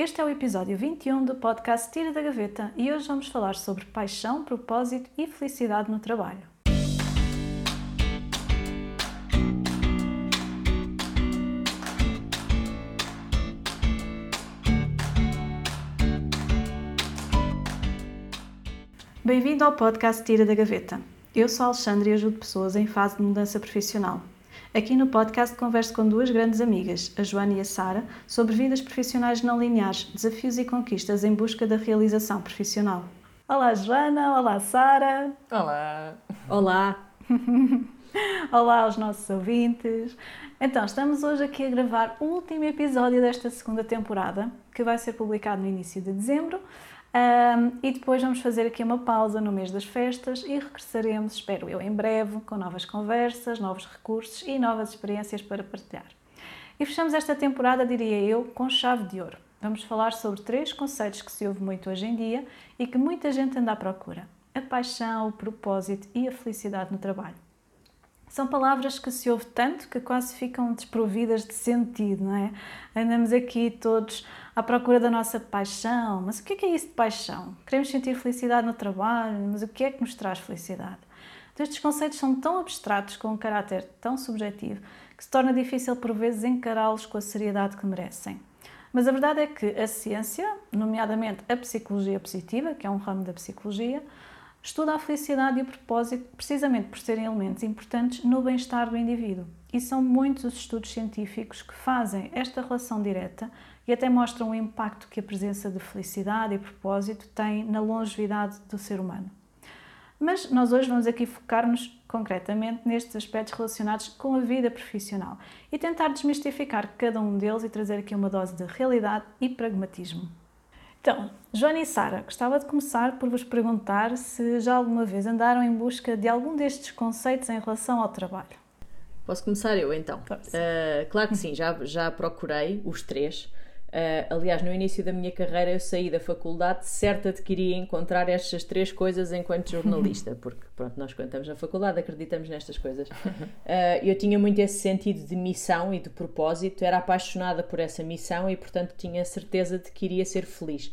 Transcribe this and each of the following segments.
Este é o episódio 21 do podcast Tira da Gaveta e hoje vamos falar sobre paixão, propósito e felicidade no trabalho. Bem-vindo ao podcast Tira da Gaveta. Eu sou a Alexandre e ajudo pessoas em fase de mudança profissional. Aqui no podcast converso com duas grandes amigas, a Joana e a Sara, sobre vidas profissionais não lineares, desafios e conquistas em busca da realização profissional. Olá, Joana! Olá, Sara! Olá! Olá! Olá aos nossos ouvintes! Então, estamos hoje aqui a gravar o último episódio desta segunda temporada, que vai ser publicado no início de dezembro. Um, e depois vamos fazer aqui uma pausa no mês das festas e regressaremos, espero eu, em breve, com novas conversas, novos recursos e novas experiências para partilhar. E fechamos esta temporada, diria eu, com chave de ouro. Vamos falar sobre três conceitos que se ouve muito hoje em dia e que muita gente anda à procura: a paixão, o propósito e a felicidade no trabalho. São palavras que se ouve tanto que quase ficam desprovidas de sentido, não é? Andamos aqui todos à procura da nossa paixão. Mas o que é, que é isso de paixão? Queremos sentir felicidade no trabalho, mas o que é que nos traz felicidade? Então, estes conceitos são tão abstratos, com um caráter tão subjetivo, que se torna difícil por vezes encará-los com a seriedade que merecem. Mas a verdade é que a ciência, nomeadamente a psicologia positiva, que é um ramo da psicologia, estuda a felicidade e o propósito precisamente por serem elementos importantes no bem-estar do indivíduo. E são muitos os estudos científicos que fazem esta relação direta e até mostram o impacto que a presença de felicidade e propósito tem na longevidade do ser humano. Mas nós hoje vamos aqui focar-nos concretamente nestes aspectos relacionados com a vida profissional e tentar desmistificar cada um deles e trazer aqui uma dose de realidade e pragmatismo. Então, Joana e Sara, gostava de começar por vos perguntar se já alguma vez andaram em busca de algum destes conceitos em relação ao trabalho. Posso começar eu então? Uh, claro que sim, já, já procurei os três. Uh, aliás, no início da minha carreira eu saí da faculdade certa de que iria encontrar estas três coisas enquanto jornalista, porque pronto, nós quando estamos na faculdade acreditamos nestas coisas. Uh, eu tinha muito esse sentido de missão e de propósito, era apaixonada por essa missão e portanto tinha certeza de que iria ser feliz.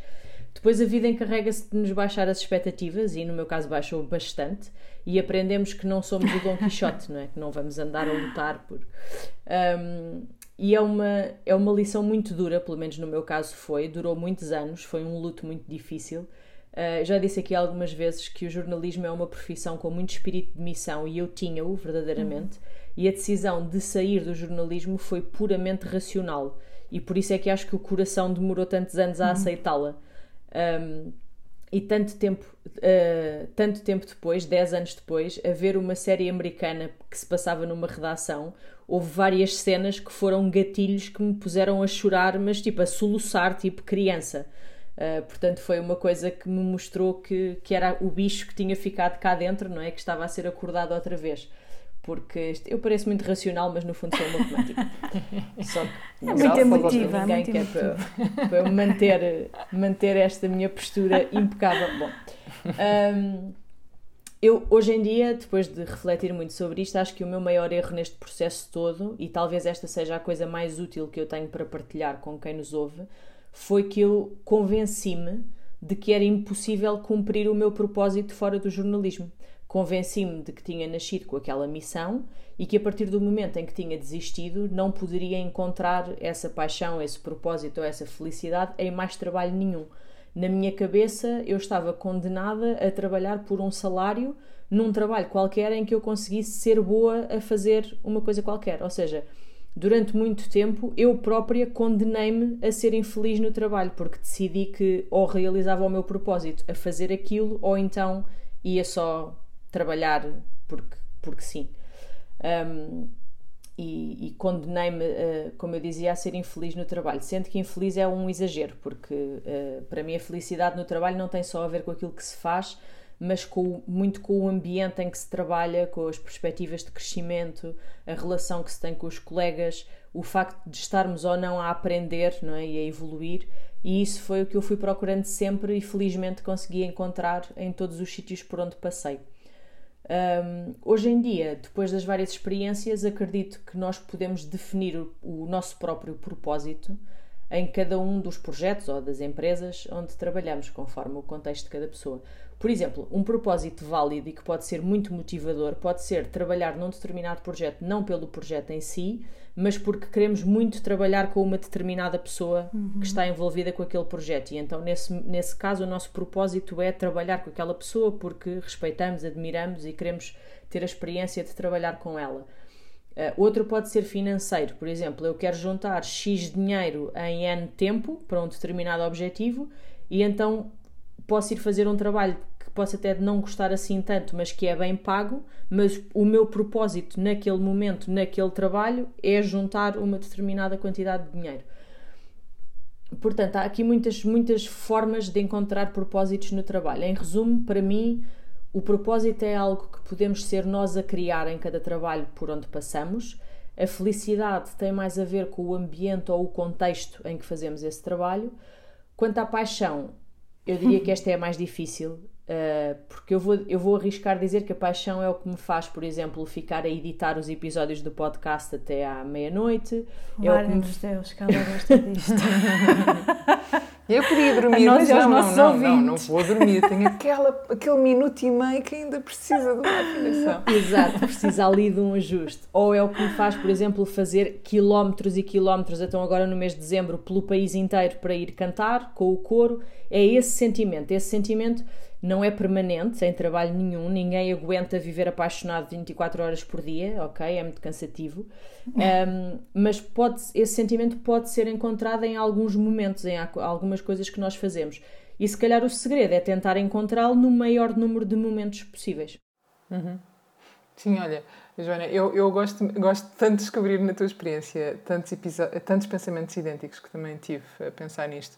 Depois a vida encarrega-se de nos baixar as expectativas e no meu caso baixou bastante e aprendemos que não somos o Dom Quixote, não é? Que não vamos andar a lutar por... Um, e é uma, é uma lição muito dura, pelo menos no meu caso foi, durou muitos anos, foi um luto muito difícil. Uh, já disse aqui algumas vezes que o jornalismo é uma profissão com muito espírito de missão e eu tinha-o verdadeiramente. Uhum. E a decisão de sair do jornalismo foi puramente racional e por isso é que acho que o coração demorou tantos anos a uhum. aceitá-la. Um, e tanto tempo, uh, tanto tempo depois, 10 anos depois, a ver uma série americana que se passava numa redação, houve várias cenas que foram gatilhos que me puseram a chorar, mas tipo a soluçar, tipo criança. Uh, portanto, foi uma coisa que me mostrou que, que era o bicho que tinha ficado cá dentro, não é? Que estava a ser acordado outra vez. Porque eu pareço muito racional, mas no fundo sou matemática. Só que é muito emotiva. Ninguém muito quer para, para eu manter, manter esta minha postura impecável. Bom, um, eu, hoje em dia, depois de refletir muito sobre isto, acho que o meu maior erro neste processo todo, e talvez esta seja a coisa mais útil que eu tenho para partilhar com quem nos ouve, foi que eu convenci-me de que era impossível cumprir o meu propósito fora do jornalismo. Convenci-me de que tinha nascido com aquela missão e que a partir do momento em que tinha desistido não poderia encontrar essa paixão, esse propósito ou essa felicidade em mais trabalho nenhum na minha cabeça eu estava condenada a trabalhar por um salário num trabalho qualquer em que eu conseguisse ser boa a fazer uma coisa qualquer. Ou seja, durante muito tempo eu própria condenei-me a ser infeliz no trabalho porque decidi que ou realizava o meu propósito a fazer aquilo ou então ia só trabalhar porque, porque sim. Um, e, e condenei-me, uh, como eu dizia, a ser infeliz no trabalho. Sendo que infeliz é um exagero, porque uh, para mim a felicidade no trabalho não tem só a ver com aquilo que se faz, mas com, muito com o ambiente em que se trabalha, com as perspectivas de crescimento, a relação que se tem com os colegas, o facto de estarmos ou não a aprender não é? e a evoluir. E isso foi o que eu fui procurando sempre e felizmente consegui encontrar em todos os sítios por onde passei. Um, hoje em dia, depois das várias experiências, acredito que nós podemos definir o, o nosso próprio propósito em cada um dos projetos ou das empresas onde trabalhamos, conforme o contexto de cada pessoa. Por exemplo, um propósito válido e que pode ser muito motivador pode ser trabalhar num determinado projeto, não pelo projeto em si, mas porque queremos muito trabalhar com uma determinada pessoa uhum. que está envolvida com aquele projeto. E então, nesse, nesse caso, o nosso propósito é trabalhar com aquela pessoa porque respeitamos, admiramos e queremos ter a experiência de trabalhar com ela. Uh, outro pode ser financeiro, por exemplo, eu quero juntar X dinheiro em N tempo para um determinado objetivo e então posso ir fazer um trabalho que possa até não gostar assim tanto, mas que é bem pago, mas o meu propósito naquele momento, naquele trabalho, é juntar uma determinada quantidade de dinheiro. Portanto, há aqui muitas, muitas formas de encontrar propósitos no trabalho. Em resumo, para mim, o propósito é algo que podemos ser nós a criar em cada trabalho por onde passamos. A felicidade tem mais a ver com o ambiente ou o contexto em que fazemos esse trabalho. Quanto à paixão, eu diria que esta é a mais difícil, Uh, porque eu vou, eu vou arriscar dizer que a paixão é o que me faz, por exemplo, ficar a editar os episódios do podcast até à meia-noite. É o que me... Deus, que ela gosta disto. eu queria dormir, mas não, não, não, não, não vou dormir. Tenho aquela, aquele minuto e meio que ainda precisa de uma afinação. Exato, precisa ali de um ajuste. Ou é o que me faz, por exemplo, fazer quilómetros e quilómetros, então agora no mês de dezembro, pelo país inteiro para ir cantar com o coro. É esse sentimento, esse sentimento não é permanente, sem trabalho nenhum, ninguém aguenta viver apaixonado 24 horas por dia, ok? É muito cansativo. Um, mas pode, esse sentimento pode ser encontrado em alguns momentos, em algumas coisas que nós fazemos. E se calhar o segredo é tentar encontrá-lo no maior número de momentos possíveis. Uhum. Sim, olha, Joana, eu, eu gosto, gosto tanto de descobrir na tua experiência tantos, tantos pensamentos idênticos que também tive a pensar nisto.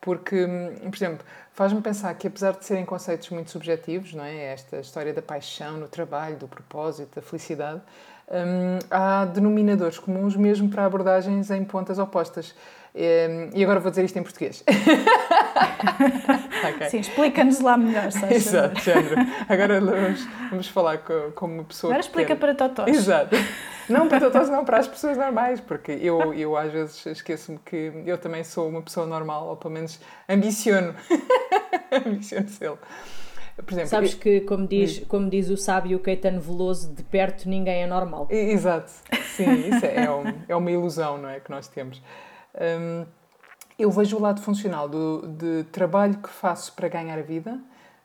Porque, hum, por exemplo, faz-me pensar que apesar de serem conceitos muito subjetivos, não é? Esta história da paixão no trabalho, do propósito, da felicidade, hum, há denominadores comuns mesmo para abordagens em pontas opostas. Hum, e agora vou dizer isto em português. okay. Sim, explica-nos lá melhor, Sasha. Exato, género. Agora vamos, vamos falar com, com uma pessoa. Agora explica quer... para totós. Exato. Não para totós, não para as pessoas normais, porque eu, eu às vezes esqueço-me que eu também sou uma pessoa normal, ou pelo menos ambiciono. ambiciono ser. Por exemplo, Sabes que, como diz, como diz o sábio Caetano Veloso, de perto ninguém é normal. Exato, sim, isso é, é, um, é uma ilusão não é, que nós temos. Um, eu vejo o lado funcional do, de trabalho que faço para ganhar a vida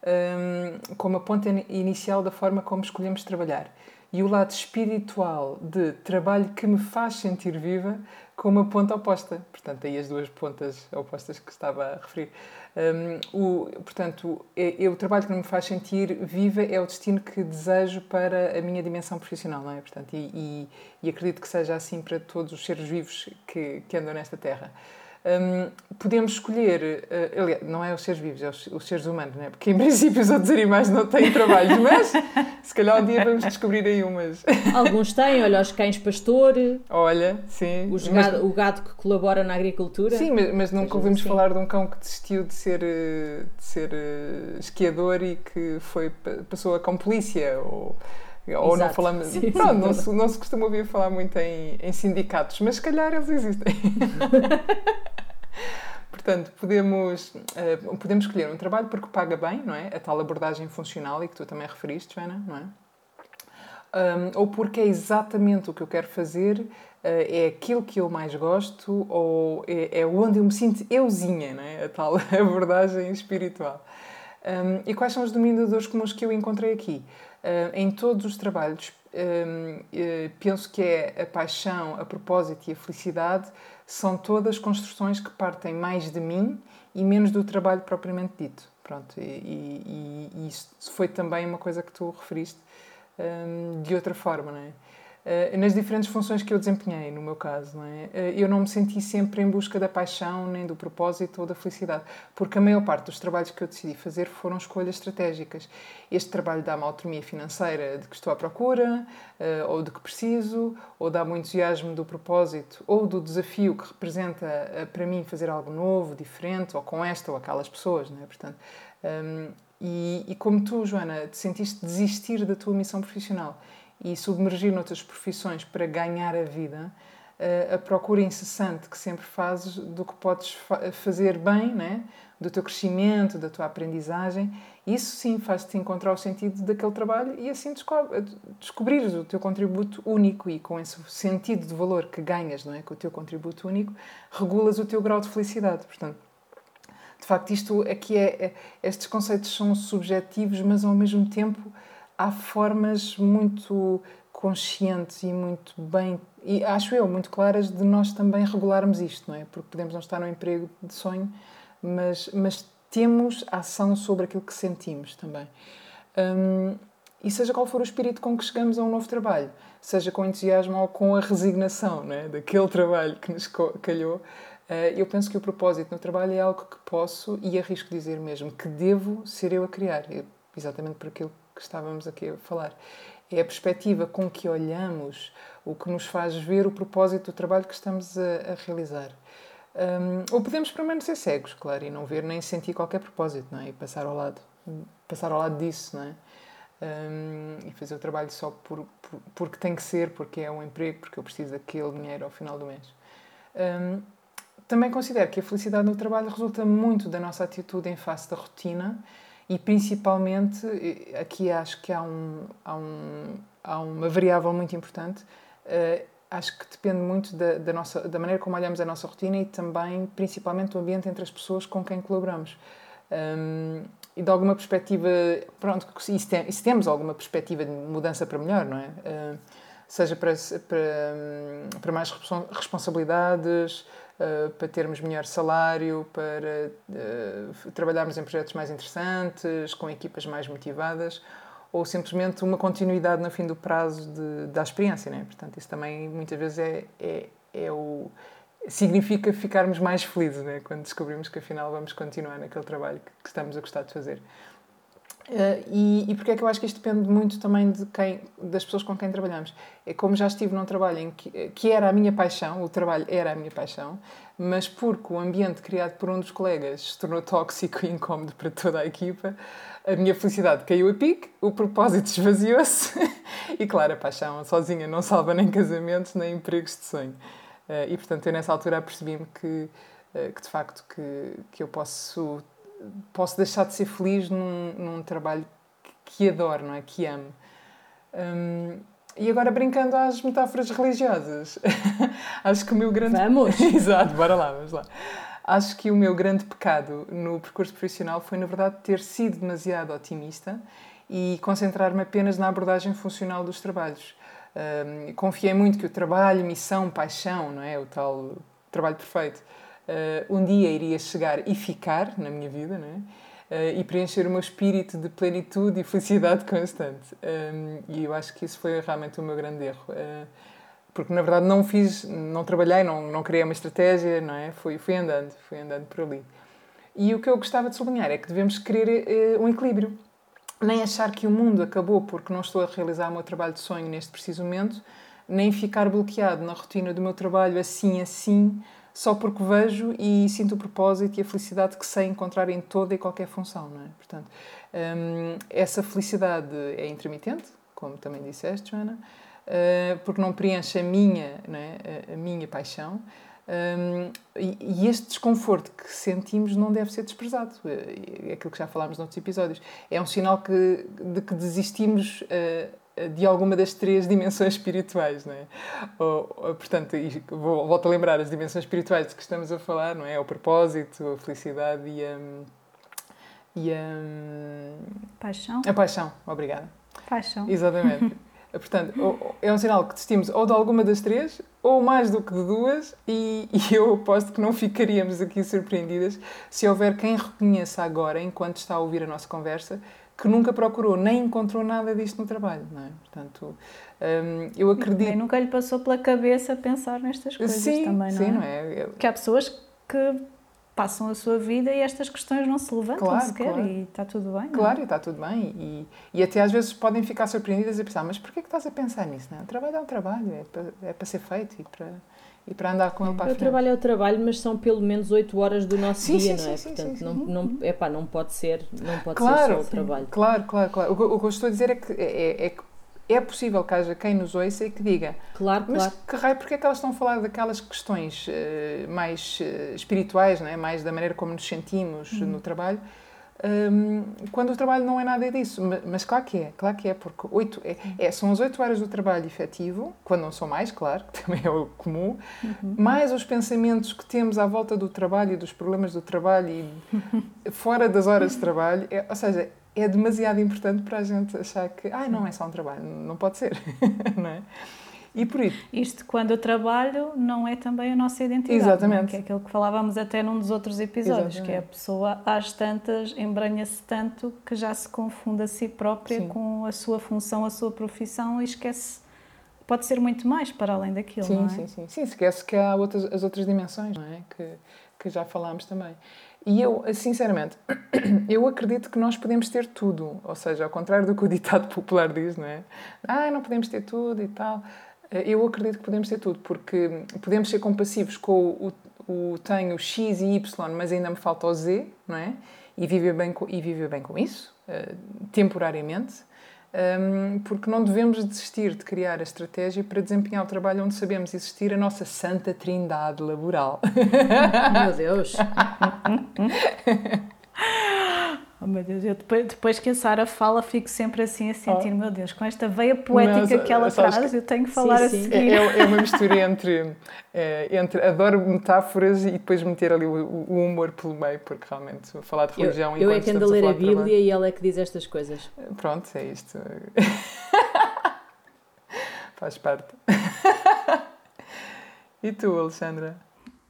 um, como a ponta inicial da forma como escolhemos trabalhar. E o lado espiritual de trabalho que me faz sentir viva como a ponta oposta. Portanto, aí as duas pontas opostas que estava a referir. Um, o, portanto, é, é, o trabalho que me faz sentir viva é o destino que desejo para a minha dimensão profissional, não é? Portanto, e, e, e acredito que seja assim para todos os seres vivos que, que andam nesta terra. Um, podemos escolher, uh, aliás, não é os seres vivos, é os, os, seres humanos, não é? Porque em princípio os outros animais não têm trabalhos, mas se calhar um dia vamos descobrir aí umas. Alguns têm, olha, os cães pastor. Olha, sim. Os gado, mas, o gado que colabora na agricultura. Sim, mas, mas nunca ouvimos assim. falar de um cão que desistiu de ser, eh, de ser uh, esquiador e que foi, passou a cão polícia ou ou Exato. não falamos. Sim, pronto, sim, não, se, não se costuma ouvir falar muito em, em sindicatos, mas se calhar eles existem. Portanto, podemos, uh, podemos escolher um trabalho porque paga bem, não é? A tal abordagem funcional e que tu também referiste, Joana, não é? Um, ou porque é exatamente o que eu quero fazer, uh, é aquilo que eu mais gosto, ou é, é, onde eu me sinto euzinha, não é? A tal abordagem espiritual. Um, e quais são os dominadores comuns que eu encontrei aqui? Uh, em todos os trabalhos, um, uh, penso que é a paixão, a propósito e a felicidade são todas construções que partem mais de mim e menos do trabalho propriamente dito. Pronto, e, e, e isso foi também uma coisa que tu referiste um, de outra forma, não é? Uh, nas diferentes funções que eu desempenhei, no meu caso, não é? Uh, eu não me senti sempre em busca da paixão, nem do propósito ou da felicidade, porque a maior parte dos trabalhos que eu decidi fazer foram escolhas estratégicas. Este trabalho dá-me autonomia financeira de que estou à procura, uh, ou de que preciso, ou dá-me entusiasmo do propósito ou do desafio que representa para mim fazer algo novo, diferente, ou com esta ou aquelas pessoas, não é? Portanto, um, e, e como tu, Joana, te sentiste desistir da tua missão profissional e submergir noutras profissões para ganhar a vida, a procura incessante que sempre fazes do que podes fa fazer bem, né? do teu crescimento, da tua aprendizagem. Isso sim faz-te encontrar o sentido daquele trabalho e assim descobrires o teu contributo único e com esse sentido de valor que ganhas não é? com o teu contributo único, regulas o teu grau de felicidade. Portanto, de facto, isto aqui é, é estes conceitos são subjetivos, mas ao mesmo tempo há formas muito conscientes e muito bem, e acho eu, muito claras de nós também regularmos isto, não é? Porque podemos não estar no emprego de sonho, mas, mas temos ação sobre aquilo que sentimos também. Um, e seja qual for o espírito com que chegamos a um novo trabalho, seja com entusiasmo ou com a resignação né, daquele trabalho que nos calhou, uh, eu penso que o propósito no trabalho é algo que posso e arrisco dizer mesmo que devo ser eu a criar, é exatamente por aquilo que estávamos aqui a falar. É a perspectiva com que olhamos o que nos faz ver o propósito do trabalho que estamos a, a realizar. Um, ou podemos permanecer cegos, claro, e não ver nem sentir qualquer propósito, não é? E passar ao lado, passar ao lado disso, não é? Um, e fazer o trabalho só por, por, porque tem que ser, porque é um emprego, porque eu preciso daquele dinheiro ao final do mês. Um, também considero que a felicidade no trabalho resulta muito da nossa atitude em face da rotina e principalmente, aqui acho que há, um, há, um, há uma variável muito importante, uh, acho que depende muito da, da, nossa, da maneira como olhamos a nossa rotina e também, principalmente, do ambiente entre as pessoas com quem colaboramos. Um, e de alguma perspectiva, pronto, e se, tem, temos alguma perspectiva de mudança para melhor, não é? Uh, seja para, para, para mais responsabilidades, uh, para termos melhor salário, para uh, trabalharmos em projetos mais interessantes, com equipas mais motivadas, ou simplesmente uma continuidade no fim do prazo de, da experiência, né? Portanto, isso também muitas vezes é, é, é o significa ficarmos mais felizes, né? Quando descobrimos que afinal vamos continuar naquele trabalho que, que estamos a gostar de fazer. Uh, e, e porque é que eu acho que isto depende muito também de quem, das pessoas com quem trabalhamos. É como já estive num trabalho em que, que era a minha paixão, o trabalho era a minha paixão, mas porque o ambiente criado por um dos colegas se tornou tóxico e incómodo para toda a equipa, a minha felicidade caiu a pique, o propósito esvaziou-se e, claro, a paixão sozinha não salva nem casamentos nem empregos de sonho. Uh, e, portanto, eu nessa altura apercebi-me que, uh, que, de facto, que, que eu posso posso deixar de ser feliz num, num trabalho que adoro, não é? Que amo. Um, e agora brincando às metáforas religiosas, acho que o meu grande. Vamos! Exato, bora lá, vamos lá. Acho que o meu grande pecado no percurso profissional foi, na verdade, ter sido demasiado otimista e concentrar-me apenas na abordagem funcional dos trabalhos. Um, confiei muito que o trabalho, missão, paixão, não é? O tal trabalho perfeito, uh, um dia iria chegar e ficar na minha vida, não é? Uh, e preencher o meu espírito de plenitude e felicidade constante. Um, e eu acho que isso foi realmente o meu grande erro. Uh, porque na verdade não fiz, não trabalhei, não, não criei uma estratégia, não é? Fui, fui andando, fui andando por ali. E o que eu gostava de sublinhar é que devemos querer um equilíbrio. Nem achar que o mundo acabou porque não estou a realizar o meu trabalho de sonho neste preciso momento, nem ficar bloqueado na rotina do meu trabalho assim, assim, só porque vejo e sinto o propósito e a felicidade que sei encontrar em toda e qualquer função, não é? Portanto, hum, essa felicidade é intermitente, como também disseste, Joana, uh, porque não preenche a minha, não é? a, minha paixão. Um, e, e, este desconforto que sentimos não deve ser desprezado. É, é aquilo que já falámos noutros episódios. É um sinal que, de que desistimos uh, de alguma das três dimensões espirituais, não é? Ou, portanto, vou, volto a lembrar as dimensões espirituais de que estamos a falar, não é? O propósito, a felicidade e a... E a... Paixão. A paixão, obrigada. Paixão. Exatamente. Portanto, é um sinal que desistimos ou de alguma das três, ou mais do que de duas, e, e, eu aposto que não ficaríamos aqui surpreendidas se houver quem reconheça agora, enquanto está a ouvir a nossa conversa, que nunca procurou nem encontrou nada disto no trabalho, não é? Portanto, hum, eu acredito... Nem nunca lhe passou pela cabeça pensar nestas coisas sim, também, não sim, é? não é? Que há pessoas que passam a sua vida e estas questões não se levantam claro, sequer claro. e está tudo bem. Claro, é? e está tudo bem. E, e até às vezes podem ficar surpreendidas e pensar, mas porquê que estás a pensar nisso? Não? É? O trabalho é um trabalho, é para, é para ser feito e para e para andar com ele para a frente. O trabalho é o trabalho, mas são pelo menos 8 horas do nosso sim, dia, sim, não é? Sim, Portanto, não, não, epá, não pode ser, não pode claro, ser só o trabalho. Claro, claro, claro. O que, o que eu estou a dizer é que, é, é que é possível que haja quem nos ouça e que diga Claro, mas claro. que raio, porque é que elas estão a falar daquelas questões eh, mais eh, espirituais, não é? mais da maneira como nos sentimos no trabalho, hum, quando o trabalho não é nada disso. Ma- Mas, claro que é, claro que é, porque oito, é, é- são as oito horas do trabalho efetivo, quando não são mais, claro, que também é o comum, mais os pensamentos que temos à volta do trabalho e dos problemas do trabalho e fora das horas de trabalho, é- ou seja, é demasiado importante para a gente achar que, ai, não é só um trabalho, não pode ser, não é? E por isso, Isto quando eu trabalho não é também a nossa identidade. Exatamente. é? Que é aquilo que falávamos até num dos outros episódios, Exatamente. que é a pessoa às tantas embranha-se tanto que já se confunde a si própria Sim. com a sua função, a sua profissão e esquece. Pode ser muito mais para além daquilo, Sim, não é? sim, sim. Sim, esquece que há outras, as outras dimensões, não é? Que, que já falámos também. E eu, sinceramente, eu acredito que nós podemos ter tudo. Ou seja, ao contrário do que o ditado popular diz, não é? Ah, não podemos ter tudo e tal. Eh, Eu acredito que podemos ter tudo, porque podemos ser compassivos com o, o tenho X e Y, mas ainda me falta o Z, não é? E viver bem com, e viver bem com isso, eh, temporariamente. Um, porque não devemos desistir de criar a estratégia para desempenhar o trabalho onde sabemos existir a nossa santa trindade laboral. Meu Deus. Oh, meu Deus, eu depois, depois que a Sara fala, fico sempre assim a sentir, Oh. meu Deus, com esta veia poética Mas, que ela sabes traz, que- eu tenho que falar Sim, a sim. seguir. É, é- é uma mistura entre, eh, entre adoro metáforas e depois meter ali o, o humor pelo meio, porque realmente falar de Eu, religião eu é enquanto que ando a ler a trabalho- Bíblia e ela é que diz estas coisas. Pronto, é isto. Faz parte. e tu, Alexandra?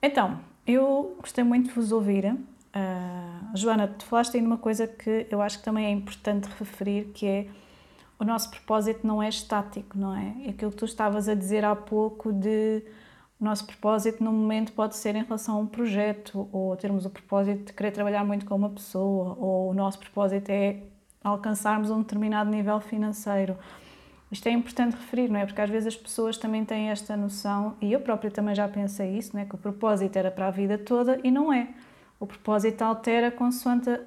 Então, eu gostei muito de vos ouvir. Ah, Joana, tu falaste aí numa coisa que eu acho que também é importante referir, que é o nosso propósito não é estático, não? É Aquilo que tu estavas a dizer há pouco de o nosso propósito no momento pode ser em relação a um projeto, ou termos o propósito de querer trabalhar muito com uma pessoa, ou o nosso propósito é alcançarmos um determinado nível financeiro. Isto é importante referir, não é? Porque às vezes as pessoas também têm esta noção, e eu própria também já pensei isso, não é? Que o propósito era para a vida toda e não é. O propósito altera consoante, a-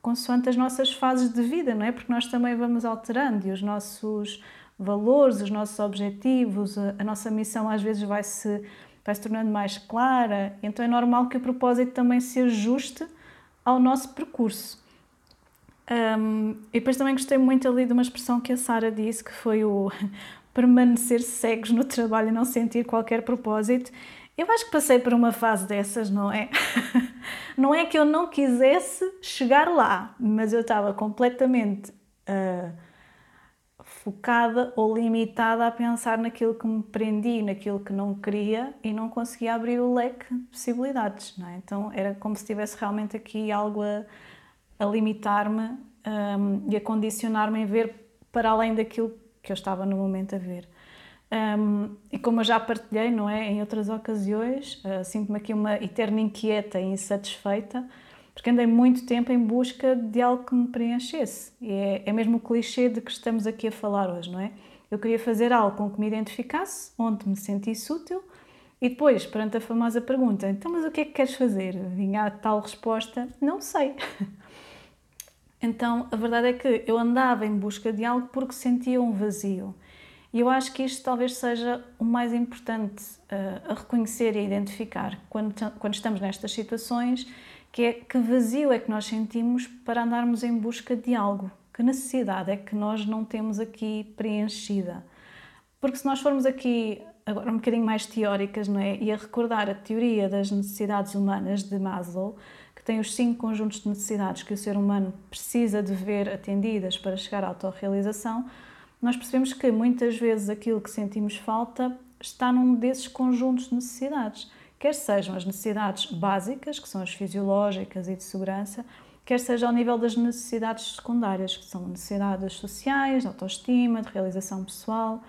consoante as nossas fases de vida, não é? Porque nós também vamos alterando e os nossos valores, os nossos objetivos, a, a nossa missão às vezes vai se, vai se tornando mais clara, então é normal que o propósito também se ajuste ao nosso percurso. Um, e depois também gostei muito ali de uma expressão que a Sara disse, que foi o permanecer cegos no trabalho e não sentir qualquer propósito. Eu acho que passei por uma fase dessas, não é? Não é que eu não quisesse chegar lá, mas eu estava completamente ah, focada ou limitada a pensar naquilo que me prendi, naquilo que não queria e não conseguia abrir o leque de possibilidades, não é? Então era como se tivesse realmente aqui algo a, a limitar-me um, e a condicionar-me a ver para além daquilo que eu estava no momento a ver. Um, e como eu já partilhei, não é, em outras ocasiões, uh, sinto-me aqui uma eterna inquieta e insatisfeita, porque andei muito tempo em busca de algo que me preenchesse. E é, é mesmo o clichê de que estamos aqui a falar hoje, não é? Eu queria fazer algo com que me identificasse, onde me sentisse útil, e depois, perante a famosa pergunta, então, mas o que é que queres fazer? Vinha a tal resposta, não sei. Então, a verdade é que eu andava em busca de algo porque sentia um vazio. E eu acho que isto talvez seja o mais importante uh, a reconhecer e a identificar quando, quando estamos nestas situações, que é que vazio é que nós sentimos para andarmos em busca de algo, que necessidade é que nós não temos aqui preenchida. Porque se nós formos aqui agora um bocadinho mais teóricas, não é? E a recordar a teoria das necessidades humanas de Maslow, que tem os cinco conjuntos de necessidades que o ser humano precisa de ver atendidas para chegar à autorrealização, nós percebemos que muitas vezes aquilo que sentimos falta está num desses conjuntos de necessidades, quer sejam as necessidades básicas, que são as fisiológicas e de segurança, quer seja ao nível das necessidades secundárias, que são necessidades sociais, de autoestima, de realização pessoal.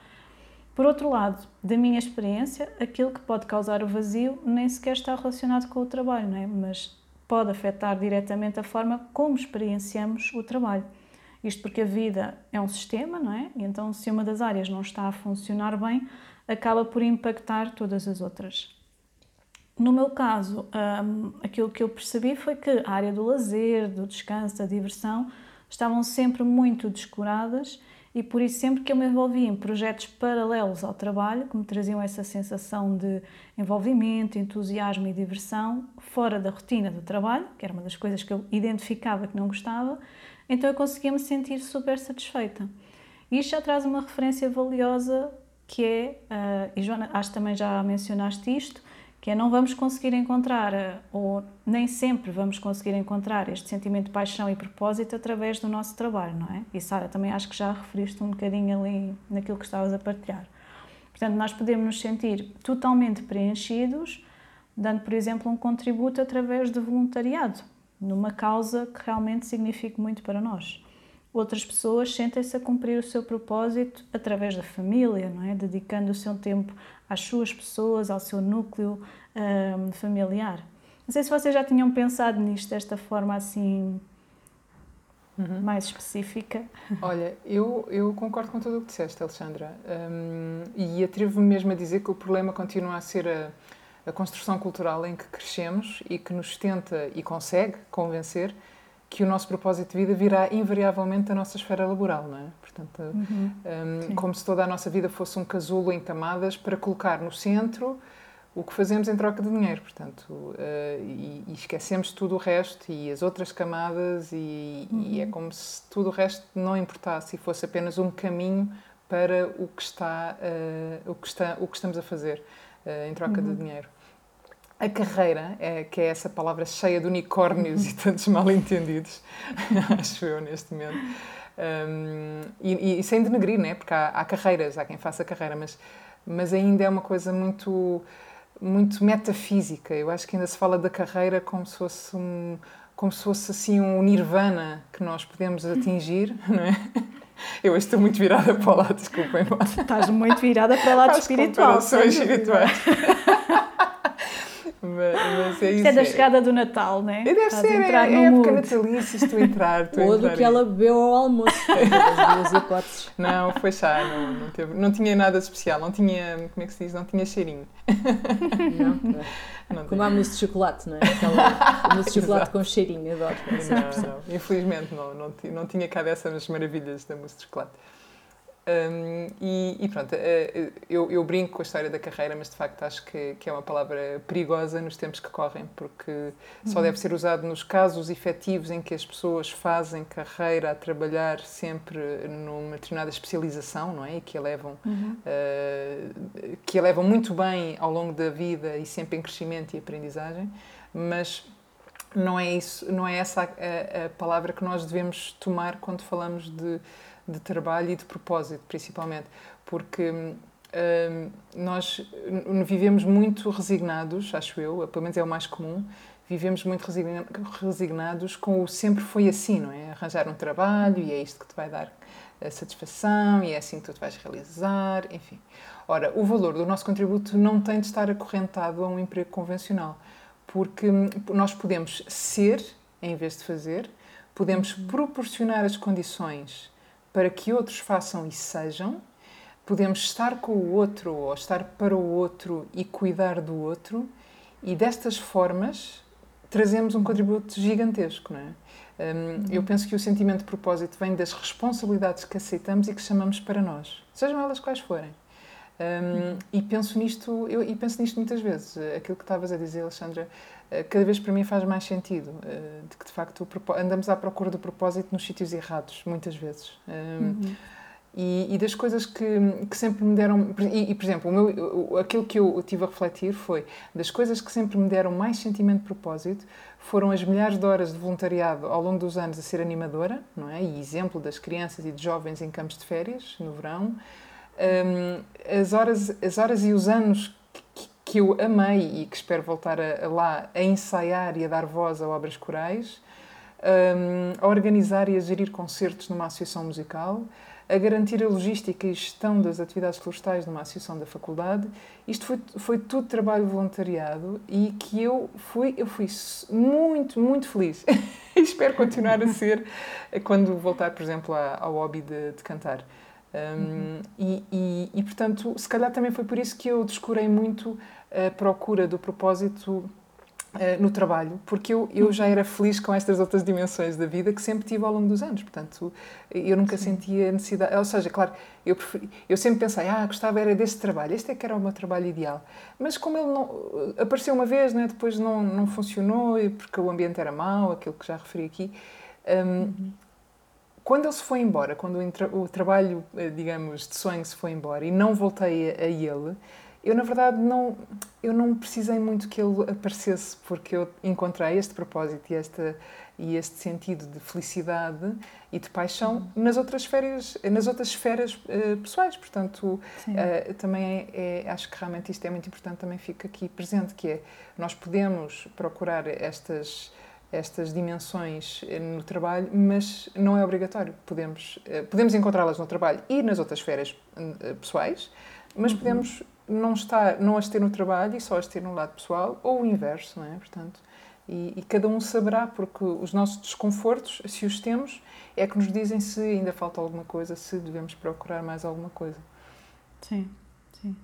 Por outro lado, da minha experiência, aquilo que pode causar o vazio nem sequer está relacionado com o trabalho, não é? mas pode afetar diretamente a forma como experienciamos o trabalho. Isto porque a vida é um sistema, não é? E então, se uma das áreas não está a funcionar bem, acaba por impactar todas as outras. No meu caso, um, aquilo que eu percebi foi que a área do lazer, do descanso, da diversão, estavam sempre muito descuradas e por isso sempre que eu me envolvia em projetos paralelos ao trabalho, que me traziam essa sensação de envolvimento, entusiasmo e diversão, fora da rotina do trabalho, que era uma das coisas que eu identificava que não gostava, então eu conseguia me sentir super satisfeita. Isto já traz uma referência valiosa que é, uh, e Joana, acho que também já mencionaste isto, que é não vamos conseguir encontrar, uh, ou nem sempre vamos conseguir encontrar este sentimento de paixão e propósito através do nosso trabalho, não é? E Sara, também acho que já referiste um bocadinho ali naquilo que estavas a partilhar. Portanto, nós podemos nos sentir totalmente preenchidos, dando, por exemplo, um contributo através de voluntariado, numa causa que realmente signifique muito para nós. Outras pessoas sentem-se a cumprir o seu propósito através da família, não é? Dedicando o seu tempo às suas pessoas, ao seu núcleo um, familiar. Não sei se vocês já tinham pensado nisto desta forma assim uhum. mais específica. Olha, eu, eu concordo com tudo o que disseste, Alexandra. Um, e atrevo-me mesmo a dizer que o problema continua a ser a, a construção cultural em que crescemos e que nos tenta e consegue convencer que o nosso propósito de vida virá invariavelmente da nossa esfera laboral, não é? Portanto, uhum. um, como se toda a nossa vida fosse um casulo em camadas para colocar no centro o que fazemos em troca de dinheiro, portanto, uh, e, e, esquecemos tudo o resto e as outras camadas e, uhum. e, é como se tudo o resto não importasse e fosse apenas um caminho para o que está, uh, o que está, o que estamos a fazer uh, em troca uhum. de dinheiro a carreira, é, que é essa palavra cheia de unicórnios e tantos mal-entendidos, acho eu neste momento. Um, e, e, sem denegrir, né? porque há, há, carreiras, há quem faça carreira, mas, mas ainda é uma coisa muito, muito metafísica. Eu acho que ainda se fala da carreira como se fosse um, como se fosse assim um nirvana que nós podemos atingir, não é? Eu estou muito virada para o lado, desculpem. Estás muito virada para o lado As espiritual. espirituais. Mas, mas é isso. Isto é da chegada do Natal, não é? Deve Estás ser, é, é época natalícia, estou a entrar. Estou Ou entrar do que ela bebeu ao almoço. as duas hipóteses. Não, foi chá, não, não, teve, não tinha nada de especial, não tinha, como é que se diz, não tinha cheirinho. Não, não Como a mousse de chocolate, não é? Aquela mousse de chocolate com cheirinho, adoro. Não, não, infelizmente não, não, não tinha cá dessas maravilhas da mousse de chocolate. Um, e, e, pronto, eh, eu, eu, brinco com a história da carreira, mas de facto acho que, que é uma palavra perigosa nos tempos que correm, porque uhum. só deve ser usado nos casos efetivos em que as pessoas fazem carreira a trabalhar sempre numa determinada especialização, não é? E que elevam, uhum. uh, que elevam muito bem ao longo da vida e sempre em crescimento e aprendizagem, mas não é isso, não é essa a, a palavra que nós devemos tomar quando falamos de de trabalho e de propósito, principalmente, porque hum, nós vivemos muito resignados, acho eu, pelo menos é o mais comum, vivemos muito resignados com o sempre foi assim, não é? Arranjar um trabalho e é isto que te vai dar a satisfação e é assim que tu te vais realizar, enfim. Ora, o valor do nosso contributo não tem de estar acorrentado a um emprego convencional, porque hum, nós podemos ser em vez de fazer, podemos uhum. proporcionar as condições para que outros façam e sejam, podemos estar com o outro ou estar para o outro e cuidar do outro, e destas formas trazemos um contributo gigantesco, não é? Um, eu penso que o sentimento de propósito vem das responsabilidades que aceitamos e que chamamos para nós, sejam elas quais forem. Um, e penso nisto, eu e penso nisto muitas vezes. Aquilo que estavas a dizer, Alexandra, cada vez para mim faz mais sentido, eh, de que de facto andamos à procura do propósito nos sítios errados, muitas vezes. Uhum. E, e, das coisas que, que sempre me deram. E, e por exemplo, o meu, aquilo que eu tive a refletir foi das coisas que sempre me deram mais sentimento de propósito foram as milhares de horas de voluntariado ao longo dos anos a ser animadora, não é? E exemplo das crianças e de jovens em campos de férias, no verão. Um, as, horas, as horas e os anos que eu amei e que espero voltar a, a lá a ensaiar e a dar voz a obras corais, um, a organizar e a gerir concertos numa associação musical, a garantir a logística e gestão das atividades florestais numa associação da faculdade. Isto foi, foi tudo trabalho voluntariado e que eu fui, eu fui muito, muito feliz. e espero continuar a ser quando voltar, por exemplo, ao hobby de, de cantar. Um, uhum. e, e, e, portanto, se calhar também foi por isso que eu descurei muito a procura do propósito Uh, no trabalho, porque eu, eu já era feliz com estas outras dimensões da vida que sempre tive ao longo dos anos. Portanto, eu nunca Sim. sentia necessidade. Ou seja, claro, eu, preferi, eu sempre pensei, ah, gostava era deste trabalho, este é que era o meu trabalho ideal. Mas como ele não, apareceu uma vez, né, depois não, não funcionou, porque o ambiente era mau, aquilo que já referi aqui. Um, uhum. Quando ele se foi embora, quando o, o, trabalho, eh, digamos, de sonho se foi embora e não voltei a, a ele eu na verdade não eu não precisei muito que ele aparecesse porque eu encontrei este propósito e esta e este sentido de felicidade e de paixão uhum. nas outras esferas nas outras esferas uh, pessoais portanto uh, também é, é, acho que realmente isto é muito importante também fica aqui presente que é nós podemos procurar estas estas dimensões eh, no trabalho, mas não é obrigatório. Podemos, podemos encontrá-las no trabalho e nas outras esferas pessoais, mas uhum. podemos não, está, não as ter no trabalho e só as ter no lado pessoal, ou o inverso, não é? Portanto, e, e, cada um saberá, porque os nossos desconfortos, se os temos, é que nos dizem se ainda falta alguma coisa, se devemos procurar mais alguma coisa. Sim, sim.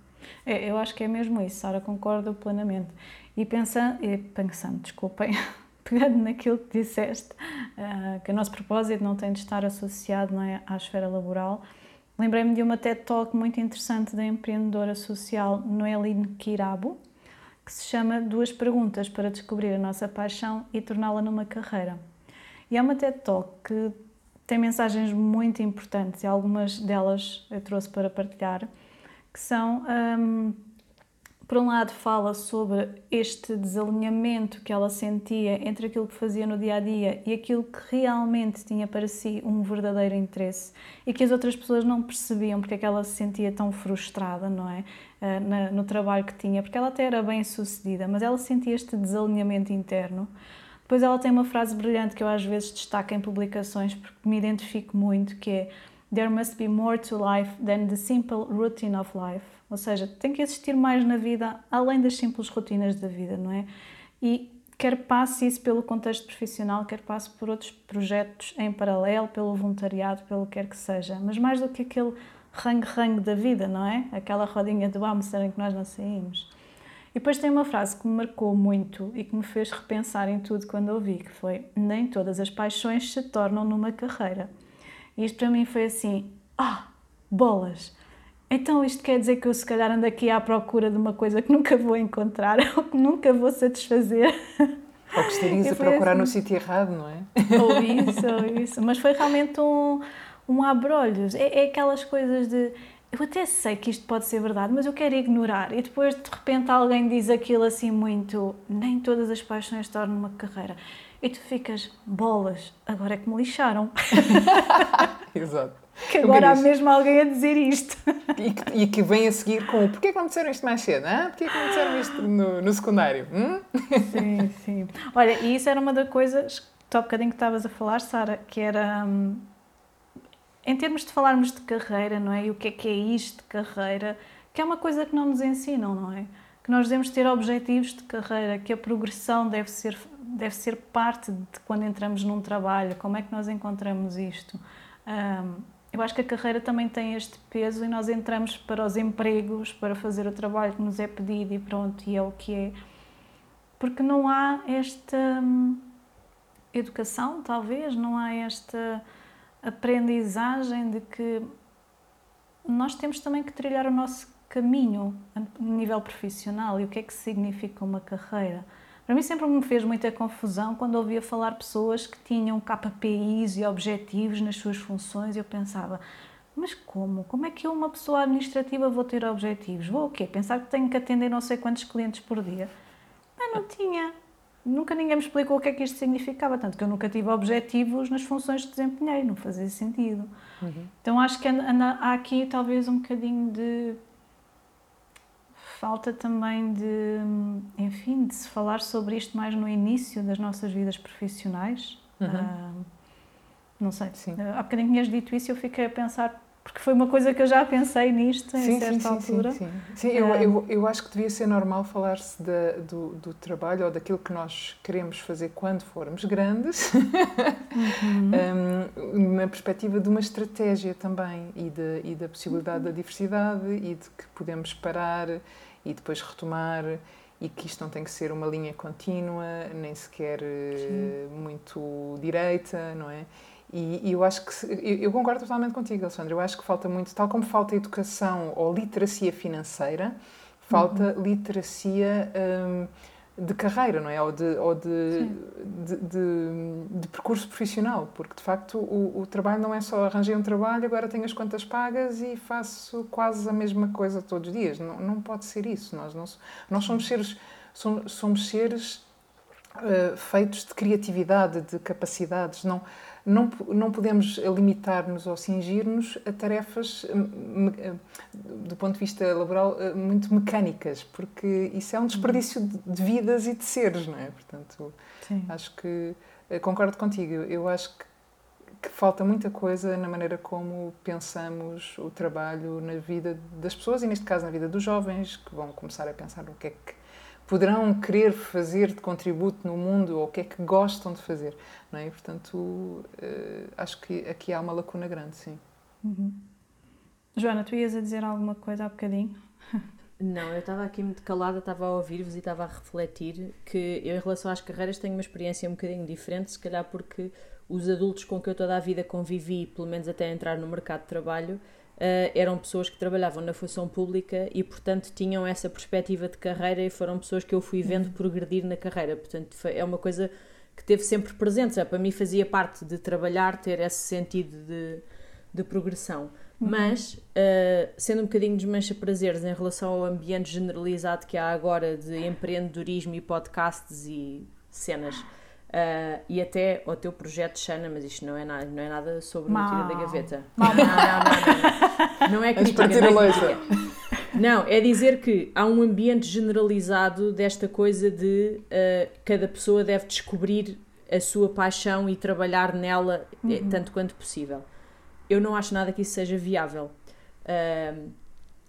É, eu acho que é mesmo isso, Sara, concordo plenamente. E pensando, e pensando desculpem, pegando naquilo que disseste, uh, que o nosso propósito não tem de estar associado não é, à esfera laboral, Lembrei-me de uma TED Talk muito interessante da empreendedora social Noeline Kirabo, que se chama Duas Perguntas para Descobrir a Nossa Paixão e Torná-la numa Carreira. E é uma TED Talk que tem mensagens muito importantes e algumas delas eu trouxe para partilhar, que são um, por um lado, fala sobre este desalinhamento que ela sentia entre aquilo que fazia no dia a dia e aquilo que realmente tinha para si um verdadeiro interesse e que as outras pessoas não percebiam porque é que ela se sentia tão frustrada, não é? Uh, no trabalho que tinha, porque ela até era bem sucedida, mas ela sentia este desalinhamento interno. Depois ela tem uma frase brilhante que eu às vezes destaco em publicações porque me identifico muito, que é There must be more to life than the simple routine of life. Ou seja, tem que existir mais na vida além das simples rotinas da vida, não é? E quer passe isso pelo contexto profissional, quer passe por outros projetos em paralelo, pelo voluntariado, pelo que quer que seja, mas mais do que aquele rangue-rangue da vida, não é? Aquela rodinha do hamster em que nós não saímos. E depois tem uma frase que me marcou muito e que me fez repensar em tudo quando ouvi, que foi nem todas as paixões se tornam numa carreira. E isto para mim foi assim, ah, bolas! Então isto quer dizer que eu se calhar ando aqui à procura de uma coisa que nunca vou encontrar ou que nunca vou satisfazer. Ou que estarias a procurar assim. no sítio errado, não é? Ou isso, ou isso. Mas foi realmente um, um abrolhos. É, é aquelas coisas de eu até sei que isto pode ser verdade, mas eu quero ignorar. E depois de repente alguém diz aquilo assim muito, nem todas as paixões tornam uma carreira. E tu ficas, bolas, agora é que me lixaram. Exato. Que agora há mesmo alguém a dizer isto. E que, e que vem a seguir com porquê que não me disseram isto mais cedo? Hein? Porquê que não me disseram isto no, no secundário? Hum? Sim, sim. Olha, e isso era uma das coisas que há bocadinho que estavas a falar, Sara, que era hum, em termos de falarmos de carreira, não é? E o que é que é isto de carreira, que é uma coisa que não nos ensinam, não é? Que nós devemos ter objetivos de carreira, que a progressão deve ser, deve ser parte de quando entramos num trabalho, como é que nós encontramos isto. Um, eu acho que a carreira também tem este peso e nós entramos para os empregos, para fazer o trabalho que nos é pedido e pronto, e é o que é. Porque não há esta hum, educação, talvez, não há esta aprendizagem de que nós temos também que trilhar o nosso caminho a nível profissional e o que é que significa uma carreira. Para mim sempre me fez muita confusão quando ouvia falar pessoas que tinham KPIs e objetivos nas suas funções e eu pensava, mas como? Como é que eu, uma pessoa administrativa, vou ter objetivos? Vou o quê? Pensar que tenho que atender não sei quantos clientes por dia? Mas não tinha. Nunca ninguém me explicou o que é que isto significava, tanto que eu nunca tive objetivos nas funções que desempenhei, não fazia sentido. Uhum. Então acho que há aqui talvez um bocadinho de falta também de, enfim, de se falar sobre isto mais no início das nossas vidas profissionais. Uhum. Uh, não sei. Sim. Uh, há bocadinho tinhas dito isso e eu fiquei a pensar porque foi uma coisa que eu já pensei nisto em sim, certa sim, altura. Sim, sim. sim eu, eu, eu acho que devia ser normal falar-se do, do trabalho ou daquilo que nós queremos fazer quando formos grandes, uhum. um, na perspectiva de uma estratégia também e, de, e da possibilidade uhum. da diversidade e de que podemos parar e depois retomar e que isto não tem que ser uma linha contínua, nem sequer Sim. muito direita, não é? E, e, eu acho que, eu, concordo totalmente contigo, Alexandre, eu acho que falta muito, tal como falta educação ou literacia financeira, falta uhum. literacia hum, de carreira, não é? Ou de, ou de, de, de, de, percurso profissional, porque de facto o, o, trabalho não é só arranjei um trabalho, agora tenho as contas pagas e faço quase a mesma coisa todos os dias. Não, não pode ser isso. Nós, não, nós somos seres, somos, somos seres uh, feitos de criatividade, de capacidades. Não, não, não podemos limitar-nos ou cingir-nos a tarefas, hum, hum, do ponto de vista laboral, hum, muito mecânicas, porque isso é um desperdício de vidas e de seres, não é? Portanto, Sim. acho que eh, concordo contigo. Eu acho que, que falta muita coisa na maneira como pensamos o trabalho na vida das pessoas e, neste caso, na vida dos jovens, que vão começar a pensar no que é que poderão querer fazer de contributo no mundo ou o que é que gostam de fazer, não é? E, portanto, uh, acho que aqui há uma lacuna grande, sim. Uhum. Joana, tu ias a dizer alguma coisa há bocadinho? Não, eu estava aqui muito calada, estava a ouvir-vos e estava a refletir que eu, em relação às carreiras, tenho uma experiência um bocadinho diferente, se calhar porque os adultos com que eu toda a vida convivi, pelo menos até entrar no mercado de trabalho, uh, eram pessoas que trabalhavam na função pública e, portanto, tinham essa perspectiva de carreira e foram pessoas que eu fui vendo uhum. progredir na carreira. Portanto, foi, é uma coisa que teve sempre presente. Já, para mim fazia parte de trabalhar, ter esse sentido de, de progressão. Uhum. Mas, uh, sendo um bocadinho desmancha prazeres em relação ao ambiente generalizado que há agora de empreendedorismo e podcasts e cenas, Uh, e até ao teu projeto Xana, mas isto não é nada, não é nada sobre o tira da gaveta. Não, não, não, não, não. é crítica, não é crítica. Não, é dizer que há um ambiente generalizado desta coisa de uh, cada pessoa deve descobrir a sua paixão e trabalhar nela eh, uhum. tanto quanto possível. Eu não acho nada que isso seja viável. Uh,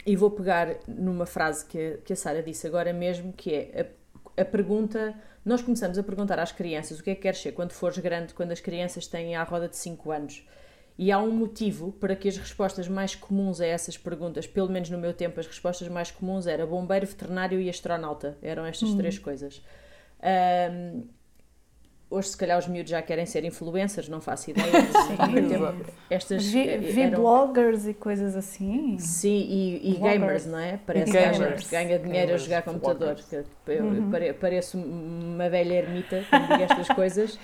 e vou pegar numa frase que a, que a Sara disse agora mesmo, que é a, pergunta nós começamos a perguntar às crianças o que é que queres ser quando fores grande, quando as crianças têm à roda de 5 anos. E há um motivo para que as respostas mais comuns a essas perguntas, pelo menos no meu tempo, as respostas mais comuns eram bombeiro, veterinário e astronauta. Eram estas hum. três coisas. Um, Hoje, se calhar, os miúdos já querem ser influencers, não faço ideia. Sim. Estas, vi, eh, vi eram... bloggers e coisas assim. Sim, e, e gamers, não é? Parece gamers. que ganha dinheiro gamers, a jogar computador. Eu uhum. pareço uma velha ermita quando digo estas coisas,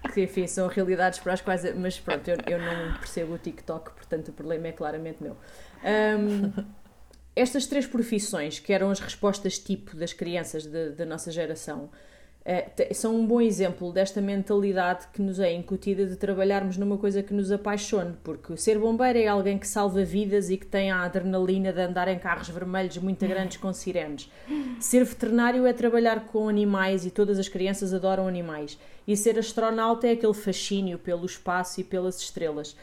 porque, enfim, são realidades para as quais. Mas pronto, eu, eu não percebo o TikTok, portanto, o problema é claramente meu. Um, estas três profissões, que eram as respostas tipo das crianças da nossa geração, é, são um bom exemplo desta mentalidade que nos é incutida de trabalharmos numa coisa que nos apaixone, porque ser bombeiro é alguém que salva vidas e que tem a adrenalina de andar em carros vermelhos muito grandes com sirenes. Ser veterinário é trabalhar com animais e todas as crianças adoram animais. E ser astronauta é aquele fascínio pelo espaço e pelas estrelas.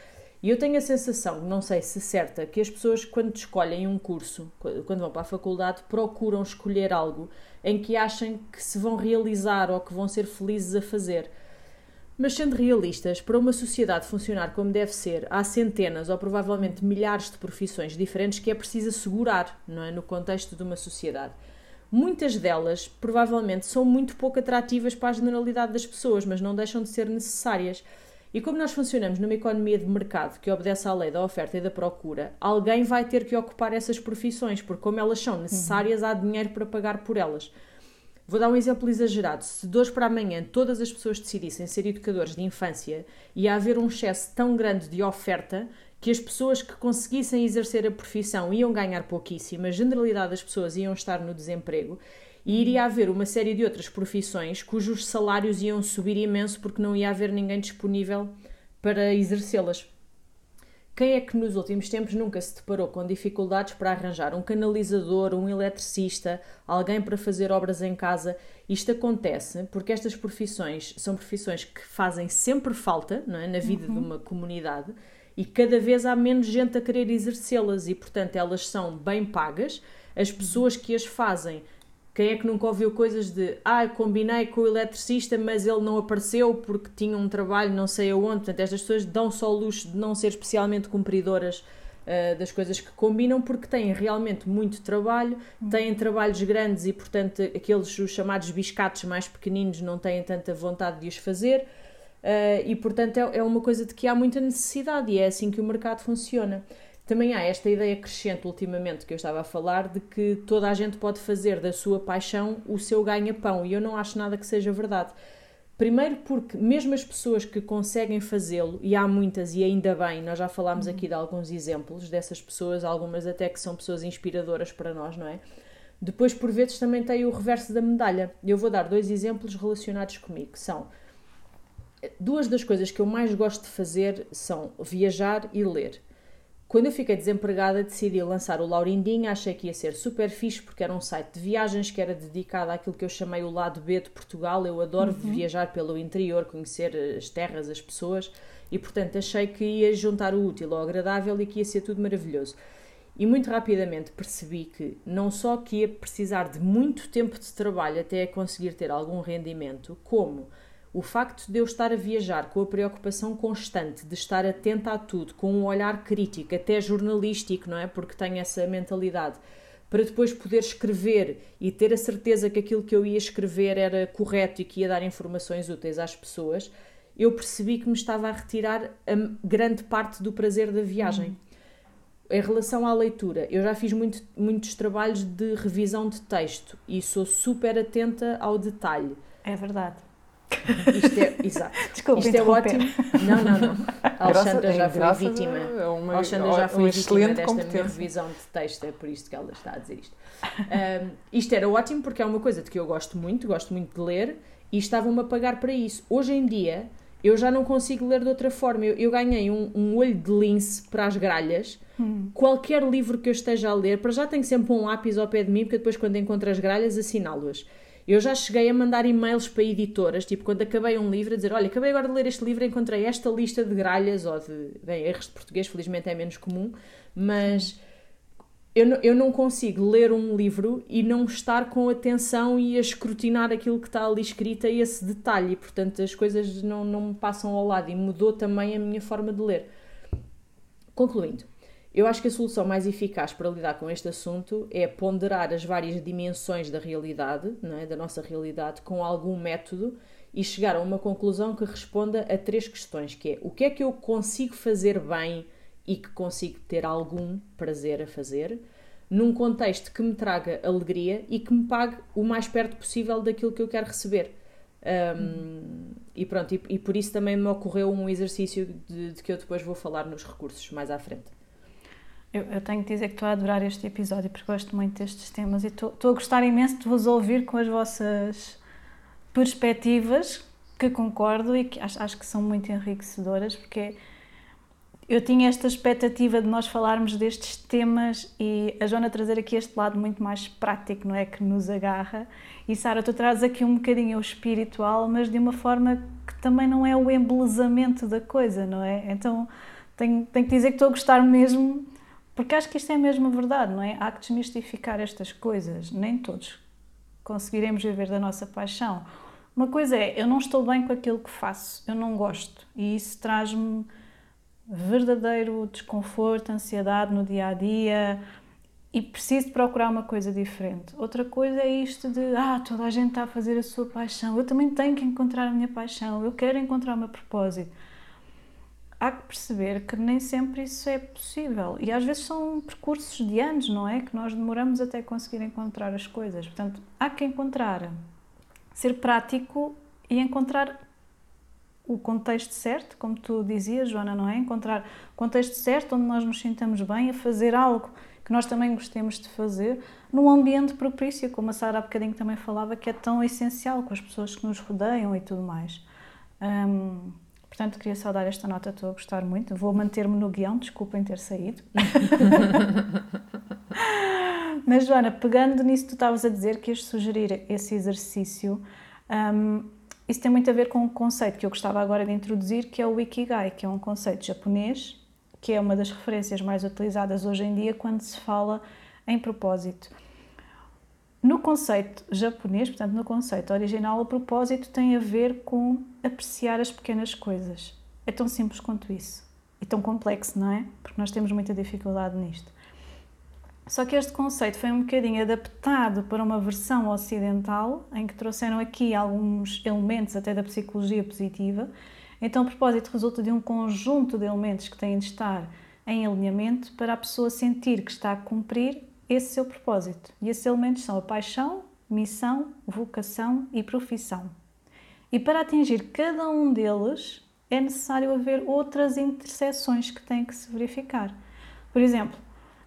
E eu tenho a sensação, não sei se certa, que as pessoas, quando escolhem um curso, quando vão para a faculdade, procuram escolher algo em que achem que se vão realizar ou que vão ser felizes a fazer. Mas sendo realistas, para uma sociedade funcionar como deve ser, há centenas ou provavelmente milhares de profissões diferentes que é preciso assegurar, não é, no contexto de uma sociedade. Muitas delas provavelmente são muito pouco atrativas para a generalidade das pessoas, mas não deixam de ser necessárias. E como nós funcionamos numa economia de mercado que obedece à lei da oferta e da procura, alguém vai ter que ocupar essas profissões, porque como elas são necessárias, uhum. há dinheiro para pagar por elas. Vou dar um exemplo exagerado. Se de hoje para amanhã todas as pessoas decidissem ser educadores de infância, ia haver um excesso tão grande de oferta que as pessoas que conseguissem exercer a profissão iam ganhar pouquíssimo, a generalidade das pessoas iam estar no desemprego e iria haver uma série de outras profissões cujos salários iam subir imenso porque não ia haver ninguém disponível para exercê-las. Quem é que nos últimos tempos nunca se deparou com dificuldades para arranjar um canalizador, um eletricista, alguém para fazer obras em casa? Isto acontece porque estas profissões são profissões que fazem sempre falta não é? na vida uhum. de uma comunidade e cada vez há menos gente a querer exercê-las e, portanto, elas são bem pagas. As pessoas que as fazem quem é que nunca ouviu coisas de ah, combinei com o eletricista, mas ele não apareceu porque tinha um trabalho não sei aonde. Portanto, estas pessoas dão só o luxo de não ser especialmente cumpridoras uh, das coisas que combinam, porque têm realmente muito trabalho, uhum. têm trabalhos grandes e, portanto, aqueles os chamados biscatos mais pequeninos não têm tanta vontade de os fazer. Uh, e portanto é, é uma coisa de que há muita necessidade e é assim que o mercado funciona. Também há esta ideia crescente ultimamente que eu estava a falar de que toda a gente pode fazer da sua paixão o seu ganha-pão e eu não acho nada que seja verdade. Primeiro porque mesmo as pessoas que conseguem fazê-lo, e há muitas e ainda bem, nós já falámos aqui de alguns exemplos dessas pessoas, algumas até que são pessoas inspiradoras para nós, não é? Depois, por vezes, também tem o reverso da medalha. Eu vou dar dois exemplos relacionados comigo, que são duas das coisas que eu mais gosto de fazer são viajar e ler. Quando eu fiquei desempregada, decidi lançar o Laurindinho. Achei que ia ser super fixe, porque era um site de viagens que era dedicado àquilo que eu chamei o lado B de Portugal. Eu adoro uhum. viajar pelo interior, conhecer as terras, as pessoas, e portanto achei que ia juntar o útil ao agradável e que ia ser tudo maravilhoso. E muito rapidamente percebi que não só que ia precisar de muito tempo de trabalho até conseguir ter algum rendimento, como o facto de eu estar a viajar com a preocupação constante de estar atenta a tudo, com um olhar crítico, até jornalístico, não é? Porque tenho essa mentalidade, para depois poder escrever e ter a certeza que aquilo que eu ia escrever era correto e que ia dar informações úteis às pessoas, eu percebi que me estava a retirar a grande parte do prazer da viagem. Hum. Em relação à leitura, eu já fiz muito, muitos trabalhos de revisão de texto e sou super atenta ao detalhe. É verdade. Isto é, exato. Desculpa, Isto é ótimo. Não, não, não. A Alexandra já foi vítima. A uma, Alexandra já foi vítima desta minha revisão de texto, é por isto que ela está a dizer isto. Um, isto era ótimo porque é uma coisa de que eu gosto muito, gosto muito de ler e estavam-me a pagar para isso. Hoje em dia, eu já não consigo ler de outra forma. Eu, eu ganhei um, um, olho de lince para as gralhas. Hum. Qualquer livro que eu esteja a ler, para já tenho sempre um lápis ao pé de mim, porque depois, quando encontro as gralhas, assinalo-as. Eu já cheguei a mandar e-mails para editoras, tipo, quando acabei um livro, a dizer: Olha, acabei agora de ler este livro, encontrei esta lista de gralhas, ou de. Bem, erros de português, felizmente é menos comum, mas. Eu não, eu não consigo ler um livro e não estar com atenção e a escrutinar aquilo que está ali escrito e esse detalhe. E, portanto, as coisas não, não me passam ao lado e mudou também a minha forma de ler. Concluindo, eu acho que a solução mais eficaz para lidar com este assunto é ponderar as várias dimensões da realidade, é? da nossa realidade, com algum método e chegar a uma conclusão que responda a três questões, que é o que é que eu consigo fazer bem e que consigo ter algum prazer a fazer, num contexto que me traga alegria e que me pague o mais perto possível daquilo que eu quero receber. Um, e pronto, e, e, por isso também me ocorreu um exercício de, de que eu depois vou falar nos recursos mais à frente. Eu, eu, tenho que dizer que estou a adorar este episódio porque gosto muito destes temas e estou, a gostar imenso de vos ouvir com as vossas perspectivas, que concordo e que acho, acho que são muito enriquecedoras, porque eu tinha esta expectativa de nós falarmos destes temas e a Joana trazer aqui este lado muito mais prático, não é? Que nos agarra. E Sara, tu trazes aqui um bocadinho o espiritual, mas de uma forma que também não é o embelezamento da coisa, não é? Então tenho, tenho que dizer que estou a gostar mesmo porque acho que isto é mesmo verdade, não é? Há que desmistificar estas coisas. Nem todos conseguiremos viver da nossa paixão. Uma coisa é, eu não estou bem com aquilo que faço, eu não gosto. E isso traz-me verdadeiro desconforto, ansiedade no dia a dia e preciso procurar uma coisa diferente. Outra coisa é isto de, ah, toda a gente está a fazer a sua paixão, eu também tenho que encontrar a minha paixão, eu quero encontrar o meu propósito há que perceber que nem sempre isso é possível. E às vezes são percursos de anos, não é? Que nós demoramos até conseguir encontrar as coisas. Portanto, há que encontrar, ser prático e encontrar o contexto certo, como tu dizias, Joana, não é? Encontrar o contexto certo onde nós nos sintamos bem a fazer algo que nós também gostemos de fazer num ambiente propício, como a Sara há bocadinho também falava, que é tão essencial com as pessoas que nos rodeiam e tudo mais. Um, Portanto, queria só dar esta nota, estou a gostar muito. Vou manter-me no guião, desculpem ter saído. Mas, Joana, pegando nisso que tu estavas a dizer, que ias sugerir esse exercício, um, isso tem muito a ver com um conceito que eu gostava agora de introduzir, que é o Ikigai, que é um conceito japonês, que é uma das referências mais utilizadas hoje em dia quando se fala em propósito. No conceito japonês, portanto, no conceito original, o propósito tem a ver com apreciar as pequenas coisas. É tão simples quanto isso. e tão complexo, não é? Porque nós temos muita dificuldade nisto. Só que este conceito foi um bocadinho adaptado para uma versão ocidental, em que trouxeram aqui alguns elementos até da psicologia positiva. Então, o propósito resulta de um conjunto de elementos que têm de estar em alinhamento para a pessoa sentir que está a cumprir esse seu propósito. E esses elementos são a paixão, missão, vocação e profissão. E para atingir cada um deles, é necessário haver outras interseções que têm que se verificar. Por exemplo,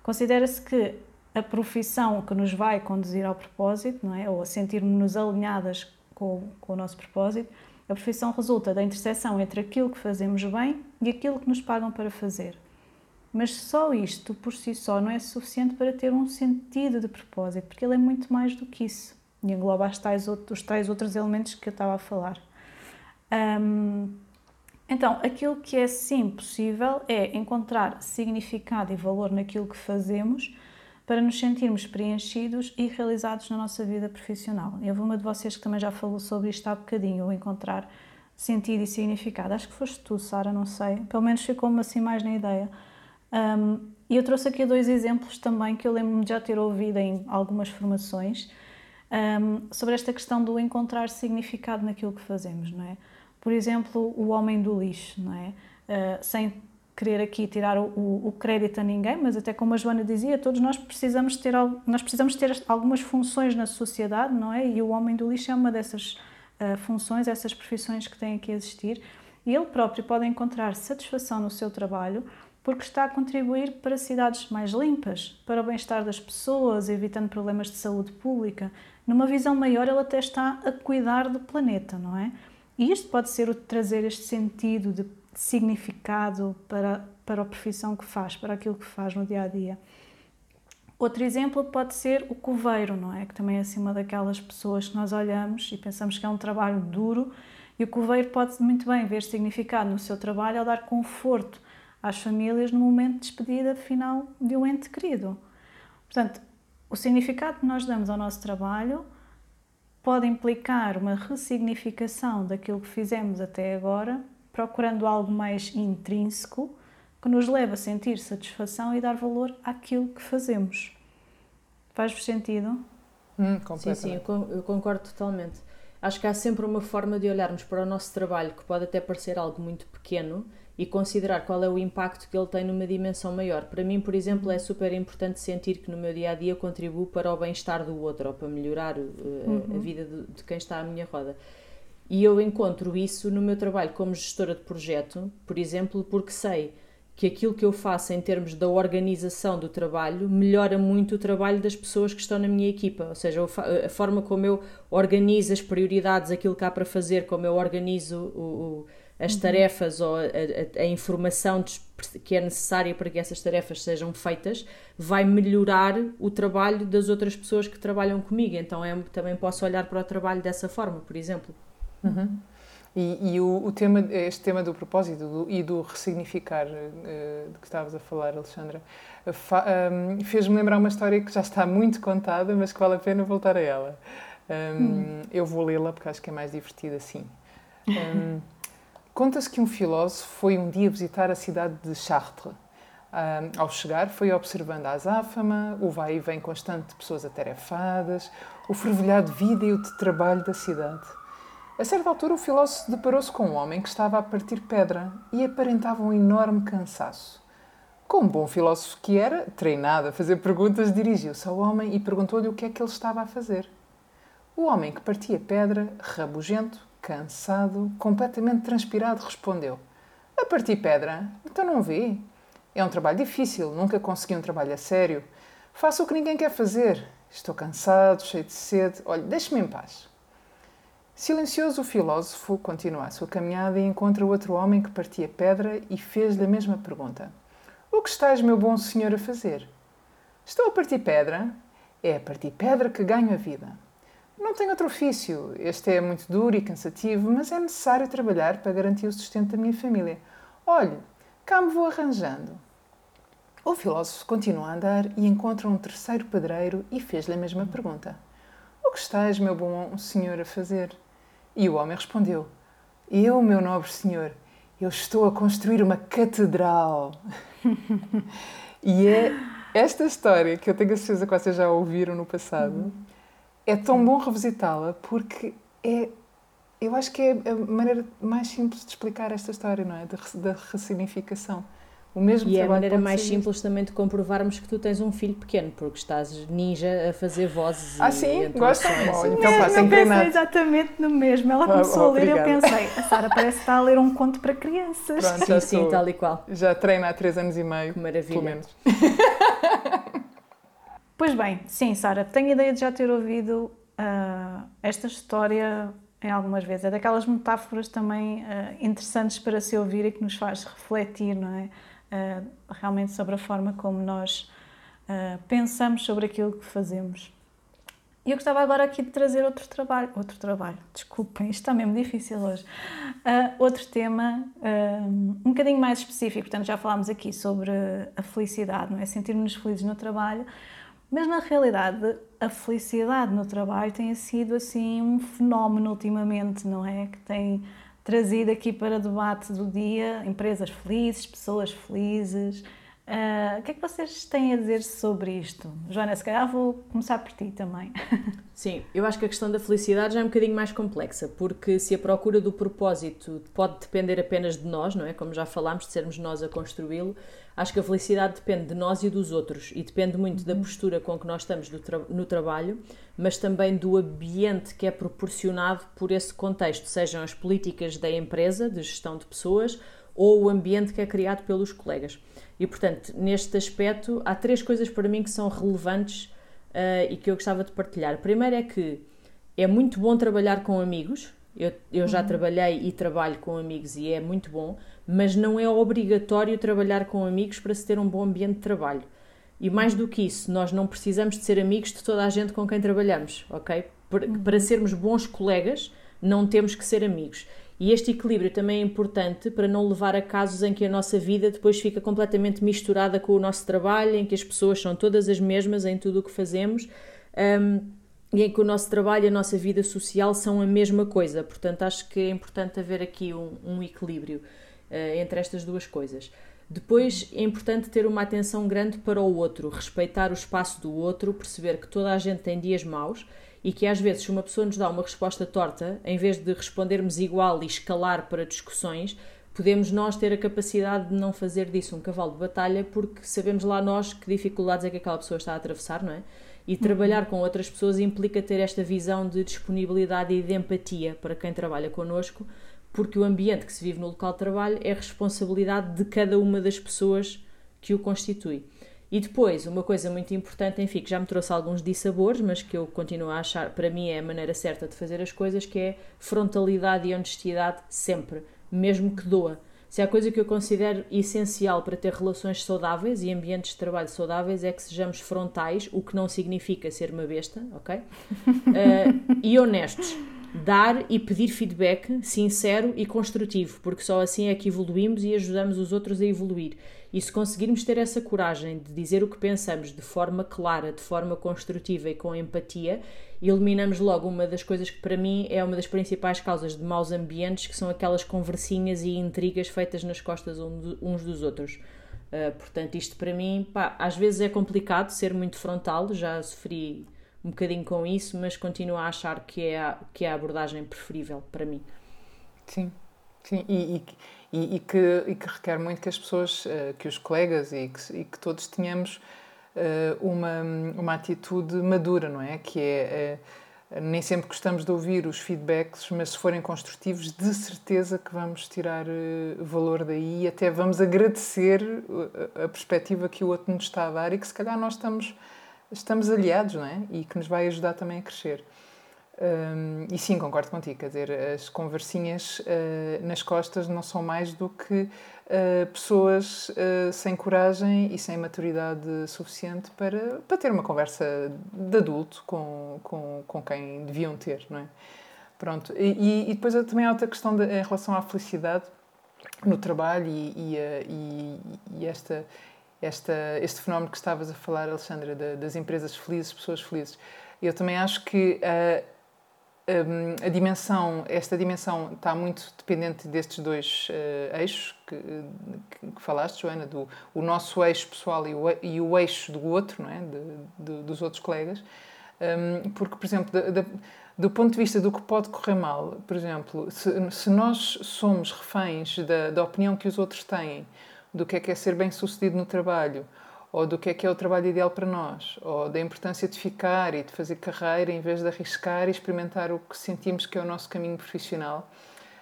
Considera-se que a profissão que nos vai conduzir ao propósito, não é? ou a sentirmos-nos alinhadas com, com, o nosso propósito, a profissão resulta da interseção entre aquilo que fazemos bem e aquilo que nos pagam para fazer. Mas só isto por si só não é suficiente para ter um sentido de propósito, porque ele é muito mais do que isso e engloba os tais, os tais outros elementos que eu estava a falar. Um, então, aquilo que é sim possível é encontrar significado e valor naquilo que fazemos para nos sentirmos preenchidos e realizados na nossa vida profissional. Houve uma de vocês que também já falou sobre isto há bocadinho, o encontrar sentido e significado. Acho que foste tu, Sara, não sei. Pelo menos ficou-me assim mais na ideia. Um, e eu trouxe aqui dois exemplos também que eu lembro-me de já ter ouvido em algumas formações um, sobre esta questão do encontrar significado naquilo que fazemos, não é? por exemplo, o homem do lixo, não é? Uh, sem querer aqui tirar o, o, crédito a ninguém, mas até como a Joana dizia, todos nós precisamos ter nós precisamos ter algumas funções na sociedade, não é? E o homem do lixo é uma dessas uh, funções, essas profissões que têm que existir. E ele próprio pode encontrar satisfação no seu trabalho porque está a contribuir para cidades mais limpas, para o bem-estar das pessoas, evitando problemas de saúde pública. Numa visão maior, ele até está a cuidar do planeta, não é? E isto pode ser o trazer este sentido de significado para, para a profissão que faz, para aquilo que faz no dia a dia. Outro exemplo pode ser o coveiro, não é? Que também é uma daquelas pessoas que nós olhamos e pensamos que é um trabalho duro e o coveiro pode muito bem ver significado no seu trabalho ao dar conforto às famílias no momento de despedida final de um ente querido. Portanto, o significado que nós damos ao nosso trabalho pode implicar uma ressignificação daquilo que fizemos até agora, procurando algo mais intrínseco que nos leve a sentir satisfação e dar valor àquilo que fazemos. Faz-vos sentido? Hum, sim, sim, eu concordo totalmente. Acho que há sempre uma forma de olharmos para o nosso trabalho que pode até parecer algo muito pequeno e considerar qual é o impacto que ele tem numa dimensão maior. Para mim, por exemplo, é super importante sentir que no meu dia a dia contribuo para o bem-estar do outro ou para melhorar uh, uhum. a vida de, de, quem está à minha roda. E eu encontro isso no meu trabalho como gestora de projeto, por exemplo, porque sei que aquilo que eu faço em termos da organização do trabalho melhora muito o trabalho das pessoas que estão na minha equipa. Ou seja, a forma como eu organizo as prioridades, aquilo que há para fazer, como eu organizo o, o as uhum. tarefas ou a, a, a, informação que é necessária para que essas tarefas sejam feitas vai melhorar o trabalho das outras pessoas que trabalham comigo. Então é, também posso olhar para o trabalho dessa forma, por exemplo. Uhum. E, e o, o, tema, este tema do propósito do, e do ressignificar uh, de que estavas a falar, Alexandra, um, fez-me lembrar uma história que já está muito contada, mas que vale a pena voltar a ela. Um, hum. Eu vou lê-la porque acho que é mais divertida assim. Um, Conta-se que um filósofo foi um dia visitar a cidade de Chartres. Um, ao chegar, foi observando a azáfama, o vai e vem constante de pessoas atarefadas, o fervilhado de vida e o de trabalho da cidade. A certa altura, o filósofo deparou-se com um homem que estava a partir pedra e aparentava um enorme cansaço. Como bom filósofo que era, treinado a fazer perguntas, dirigiu-se ao homem e perguntou-lhe o que é que ele estava a fazer. O homem que partia pedra, rabugento, cansado, completamente transpirado, respondeu: A partir pedra? Então não vê? É um trabalho difícil, nunca consegui um trabalho a sério. Faço o que ninguém quer fazer. Estou cansado, cheio de sede. Olhe, deixe-me em paz. Silencioso, o filósofo continua a sua caminhada e encontra outro homem que partia pedra e fez-lhe a mesma pergunta: O que estás, meu bom senhor, a fazer? Estou a partir pedra. É a partir pedra que ganho a vida. Não tenho outro ofício. Este é muito duro e cansativo, mas é necessário trabalhar para garantir o sustento da minha família. Olhe, cá me vou arranjando. O filósofo continua a andar e encontra um terceiro pedreiro e fez-lhe a mesma pergunta: O que estás, meu bom senhor, a fazer? E o homem respondeu: Eu, meu nobre senhor, eu estou a construir uma catedral. e é esta história, que eu tenho a certeza que vocês já ouviram no passado, uhum. É tão bom revisitá-la porque é eu acho que é a maneira mais simples de explicar esta história, não é? Da, ressignificação. O mesmo e é a maneira mais simples também de comprovarmos que tu tens um filho pequeno, porque estás ninja a fazer vozes ah, e sim? Gosta? Oh, então, eu pensei exatamente no mesmo. Ela começou oh, a ler e eu pensei, a Sara parece que está a ler um conto para crianças. Pronto, sim, sim, tal e qual. Já treina há três anos e meio. Que maravilha. Pelo menos. pois bem, sim, Sara, tenho ideia de já ter ouvido uh, esta história em algumas vezes. É daquelas metáforas também uh, interessantes para se ouvir e que nos faz refletir, não é? Uh, realmente sobre a forma como nós uh, pensamos sobre aquilo que fazemos. E eu gostava agora aqui de trazer outro trabalho, outro trabalho, desculpem, isto está mesmo difícil hoje. outro tema um bocadinho mais específico, portanto já falámos aqui sobre a felicidade, não é? Sentirmos felizes no trabalho, mas na realidade, a felicidade no trabalho tem sido assim um fenómeno ultimamente, não é? Que tem trazido aqui para debate do dia empresas felizes, pessoas felizes. Uh, o que é que vocês têm a dizer sobre isto? Joana, se calhar vou começar por ti também. Sim, eu acho que a questão da felicidade já é um bocadinho mais complexa, porque se a procura do propósito pode depender apenas de nós, não é? Como já falámos, de sermos nós a construí-lo, acho que a felicidade depende de nós e dos outros e depende muito uhum. da postura com que nós estamos tra no trabalho, mas também do ambiente que é proporcionado por esse contexto, sejam as políticas da empresa, de gestão de pessoas, ou o ambiente que é criado pelos colegas. E, portanto, neste aspecto, há três coisas para mim que são relevantes uh, e que eu gostava de partilhar. A primeira é que é muito bom trabalhar com amigos. Eu, eu já uhum. trabalhei e trabalho com amigos e é muito bom, mas não é obrigatório trabalhar com amigos para se ter um bom ambiente de trabalho. E mais do que isso, nós não precisamos de ser amigos de toda a gente com quem trabalhamos, ok? Para, uhum. para sermos bons colegas, não temos que ser amigos. E este equilíbrio também é importante para não levar a casos em que a nossa vida depois fica completamente misturada com o nosso trabalho, em que as pessoas são todas as mesmas em tudo o que fazemos um, e em que o nosso trabalho e a nossa vida social são a mesma coisa. Portanto, acho que é importante haver aqui um, um equilíbrio uh, entre estas duas coisas. Depois é importante ter uma atenção grande para o outro, respeitar o espaço do outro, perceber que toda a gente tem dias maus e que às vezes, se uma pessoa nos dá uma resposta torta, em vez de respondermos igual e escalar para discussões, podemos nós ter a capacidade de não fazer disso um cavalo de batalha, porque sabemos lá nós que dificuldades é que aquela pessoa está a atravessar, não é? E uhum. trabalhar com outras pessoas implica ter esta visão de disponibilidade e de empatia para quem trabalha connosco, porque o ambiente que se vive no local de trabalho é responsabilidade de cada uma das pessoas que o constitui. E depois, uma coisa muito importante, enfim, que já me trouxe alguns dissabores, mas que eu continuo a achar, para mim é a maneira certa de fazer as coisas, que é frontalidade e honestidade sempre, mesmo que doa. Se há coisa que eu considero essencial para ter relações saudáveis e ambientes de trabalho saudáveis é que sejamos frontais, o que não significa ser uma besta, ok? Uh, e honestos dar e pedir feedback sincero e construtivo, porque só assim é que evoluímos e ajudamos os outros a evoluir. E se conseguirmos ter essa coragem de dizer o que pensamos de forma clara, de forma construtiva e com empatia, eliminamos logo uma das coisas que para mim é uma das principais causas de maus ambientes, que são aquelas conversinhas e intrigas feitas nas costas uns dos outros. Uh, portanto, isto para mim, pá, às vezes é complicado ser muito frontal, já sofri um bocadinho com isso, mas continuo a achar que é a, que é a abordagem preferível para mim. Sim, sim, e, e, e, que, e que requer muito que as pessoas, eh, que os colegas e que, e que todos tenhamos eh, uma, uma atitude madura, não é? Que é, é nem sempre gostamos de ouvir os feedbacks, mas se forem construtivos, de certeza que vamos tirar valor daí e até vamos agradecer a perspectiva que o outro nos está a dar e que se calhar nós estamos estamos aliados, não é? E que nos vai ajudar também a crescer. Um, e sim, concordo contigo, quer dizer, as conversinhas uh, nas costas não são mais do que uh, pessoas uh, sem coragem e sem maturidade suficiente para, para ter uma conversa de adulto com, com, com quem deviam ter, não é? Pronto, e, e depois também há outra questão de, em relação à felicidade no trabalho e, e, e, esta esta, este fenómeno que estavas a falar, Alexandra, das empresas felizes, pessoas felizes. Eu também acho que uh, um, a dimensão, esta dimensão está muito dependente destes dois uh, eixos que, que, que, falaste, Joana, do o nosso eixo pessoal e o, e o eixo do outro, não é? De, de, dos outros colegas. Um, porque, por exemplo, de, de, do ponto de vista do que pode correr mal, por exemplo, se, se nós somos reféns da, da opinião que os outros têm do que é que é ser bem sucedido no trabalho, ou do que é que é o trabalho ideal para nós, ou da importância de ficar e de fazer carreira em vez de arriscar e experimentar o que sentimos que é o nosso caminho profissional.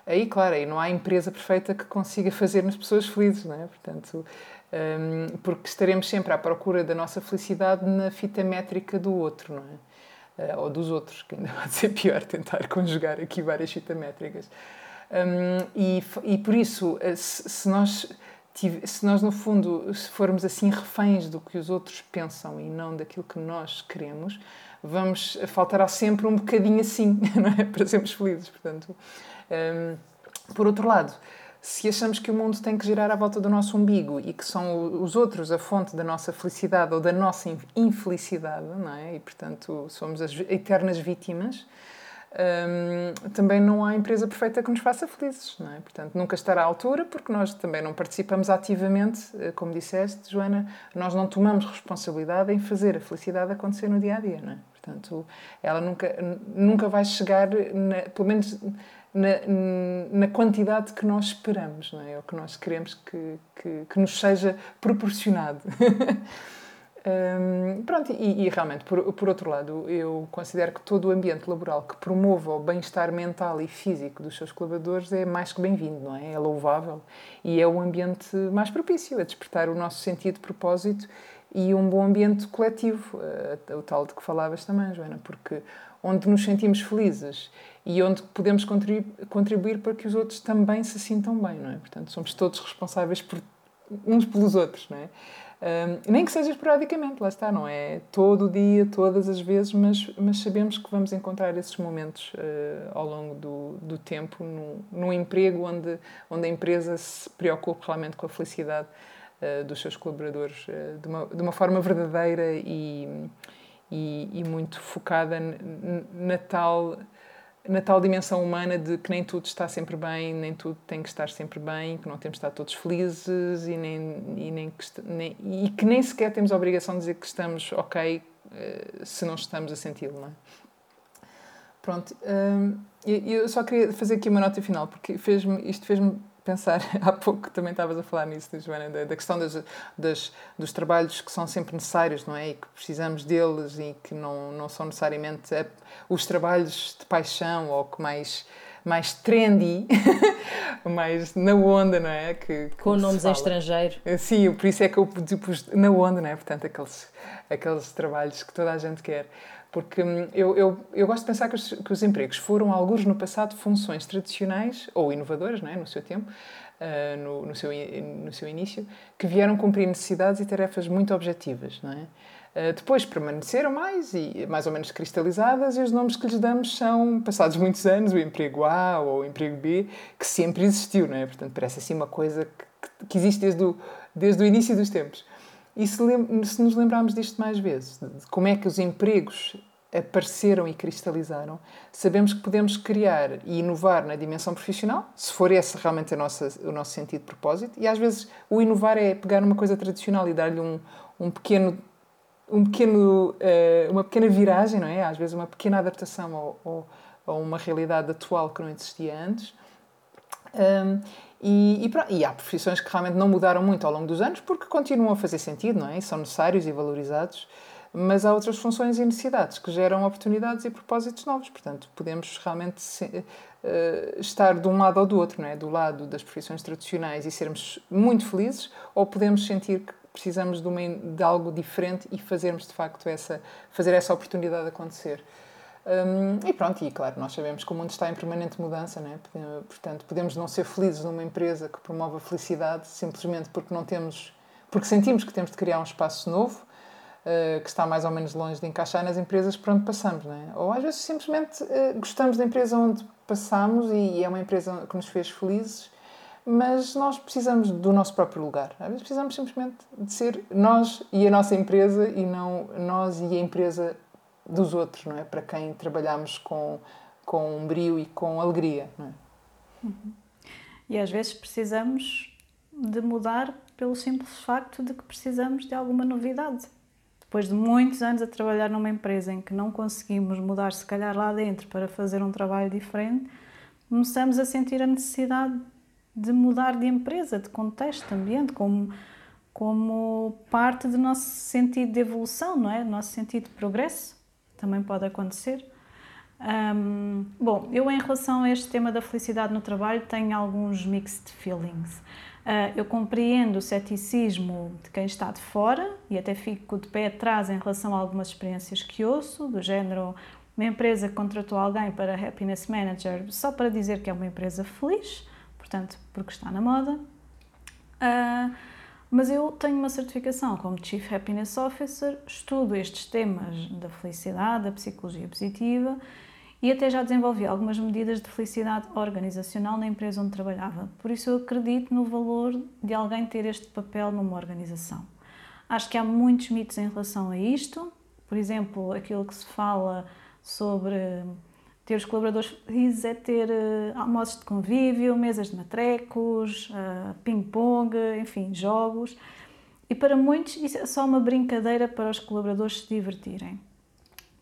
Aí, claro, aí não há empresa perfeita que consiga fazer as pessoas felizes, não é? Portanto, um, porque estaremos sempre à procura da nossa felicidade na fita métrica do outro, não é? Uh, ou dos outros, que ainda vai ser pior tentar conjugar aqui várias fitas métricas. Um, e, e por isso, eh, se, se nós se nós, no fundo, se formos assim reféns do que os outros pensam e não daquilo que nós queremos, vamos faltará sempre um bocadinho assim, não é? Para sermos felizes. Portanto, um, por outro lado, se achamos que o mundo tem que girar à volta do nosso umbigo e que são os outros a fonte da nossa felicidade ou da nossa infelicidade, não é? E, portanto, somos as eternas vítimas, um, também não há empresa perfeita que nos faça felizes, não é? Portanto, nunca estará à altura, porque nós também não participamos ativamente, eh, como disseste, Joana, nós não tomamos responsabilidade em fazer a felicidade acontecer no dia a dia, não é? Portanto, ela nunca, nunca vai chegar, na, pelo menos na, na, quantidade que nós esperamos, não é? Ou que nós queremos que, que, que nos seja proporcionado. Um, pronto, e, e, realmente, por, por outro lado, eu considero que todo o ambiente laboral que promova o bem-estar mental e físico dos seus colaboradores é mais que bem-vindo, não é? É louvável e é o ambiente mais propício a despertar o nosso sentido de propósito e um bom ambiente coletivo, uh, o tal de que falavas também, Joana, porque onde nos sentimos felizes e onde podemos contribuir, contribuir para que os outros também se sintam bem, não é? Portanto, somos todos responsáveis por uns pelos outros, não é? Um, nem que seja esporadicamente, lá está, não é todo o dia, todas as vezes, mas, mas sabemos que vamos encontrar esses momentos uh, ao longo do, do tempo num, emprego onde, onde a empresa se preocupe realmente com a felicidade uh, dos seus colaboradores uh, de, uma, de uma forma verdadeira e, e, e muito focada na tal na tal dimensão humana de que nem tudo está sempre bem, nem tudo tem que estar sempre bem, que não temos de estar todos felizes e, nem, e, nem, que, nem, e que nem sequer temos a obrigação de dizer que estamos ok uh, se não estamos a senti-lo, não é? Pronto, uh, eu só queria fazer aqui uma nota final, porque fez isto fez-me pensar, há pouco também estavas a falar nisso, Joana, da, da questão das, das, dos trabalhos que são sempre necessários, não é? E que precisamos deles e que não, não são necessariamente a, os trabalhos de paixão ou que mais mais trendy, mais na onda, não é? Que, que Com nomes em estrangeiro. Eh, sim, por isso é que eu pus na onda, não é? Portanto, aqueles, aqueles trabalhos que toda a gente quer. Porque hum, eu, eu, eu gosto de pensar que os, que os empregos foram, alguns no passado, funções tradicionais ou inovadoras, não é? no seu tempo, uh, no, no, seu, no seu início, que vieram cumprir necessidades e tarefas muito objetivas. Não é? Uh, depois permaneceram mais e mais ou menos cristalizadas e os nomes que lhes damos são, passados muitos anos, o emprego A ou o emprego B, que sempre existiu, não é? Portanto, parece assim uma coisa que, que existe desde o, desde o início dos tempos. E se, se nos lembrarmos disto mais vezes, de como é que os empregos apareceram e cristalizaram, sabemos que podemos criar e inovar na dimensão profissional, se for esse realmente a nossa, o nosso sentido de propósito, e às vezes o inovar é pegar uma coisa tradicional e dar-lhe um, um pequeno um pequeno, uh, uma pequena viragem, não é? Às vezes uma pequena adaptação a uma realidade atual que não existia antes. E, e, e, há profissões que realmente não mudaram muito ao longo dos anos porque continuam a fazer sentido, não é? São necessários e valorizados, mas há outras funções e necessidades que geram oportunidades e propósitos novos. Portanto, podemos realmente se, uh, estar de um lado ou do outro, não é? Do lado das profissões tradicionais e sermos muito felizes, ou podemos sentir que precisamos de, uma, de algo diferente e fazermos de facto essa, fazer essa oportunidade acontecer. Um, e pronto, e claro, nós sabemos que o mundo está em permanente mudança, né? portanto, podemos não ser felizes numa empresa que promove a felicidade simplesmente porque não temos, porque sentimos que temos de criar um espaço novo, uh, que está mais ou menos longe de encaixar nas empresas por onde passamos, né? ou às vezes simplesmente uh, gostamos da empresa onde passamos e, e é uma empresa que nos fez felizes, mas nós precisamos do nosso próprio lugar. Às vezes precisamos simplesmente de ser nós e a nossa empresa e não nós e a empresa dos outros, não é? Para quem trabalhamos com com brio e com alegria. Não é? Uhum. E às vezes precisamos de mudar pelo simples facto de que precisamos de alguma novidade. Depois de muitos anos a trabalhar numa empresa em que não conseguimos mudar, se calhar lá dentro, para fazer um trabalho diferente, começamos a sentir a necessidade de mudar de empresa, de contexto, de ambiente, como, como parte do nosso sentido de evolução, não é? Do nosso sentido de progresso. Também pode acontecer. Um, bom, eu em relação a este tema da felicidade no trabalho tenho alguns mixed feelings. Uh, eu compreendo o ceticismo de quem está de fora e até fico de pé atrás em relação a algumas experiências que ouço, do género uma empresa que contratou alguém para Happiness Manager só para dizer que é uma empresa feliz, portanto, porque está na moda. Uh, mas eu tenho uma certificação como Chief Happiness Officer, estudo estes temas da felicidade, da psicologia positiva e até já desenvolvi algumas medidas de felicidade organizacional na empresa onde trabalhava. Por isso eu acredito no valor de alguém ter este papel numa organização. Acho que há muitos mitos em relação a isto, por exemplo, aquilo que se fala sobre ter os colaboradores felizes é ter uh, almoços de convívio, mesas de matrecos, uh, ping-pong, enfim, jogos. E para muitos isso é só uma brincadeira para os colaboradores se divertirem.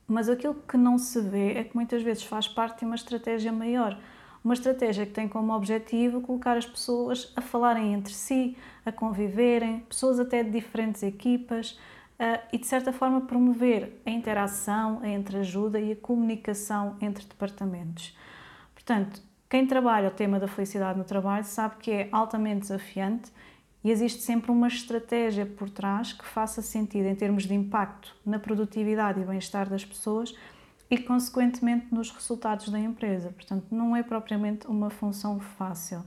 Mas aquilo que não se vê é que muitas vezes faz parte de uma estratégia maior. Uma estratégia que tem como objetivo colocar as pessoas a falarem entre si, a conviverem, pessoas até de diferentes equipas e de certa forma promover a interação, a entreajuda e a comunicação entre departamentos. Portanto, quem trabalha o tema da felicidade no trabalho sabe que é altamente desafiante e existe sempre uma estratégia por trás que faça sentido em termos de impacto na produtividade e bem-estar das pessoas e, consequentemente, nos resultados da empresa. Portanto, não é propriamente uma função fácil.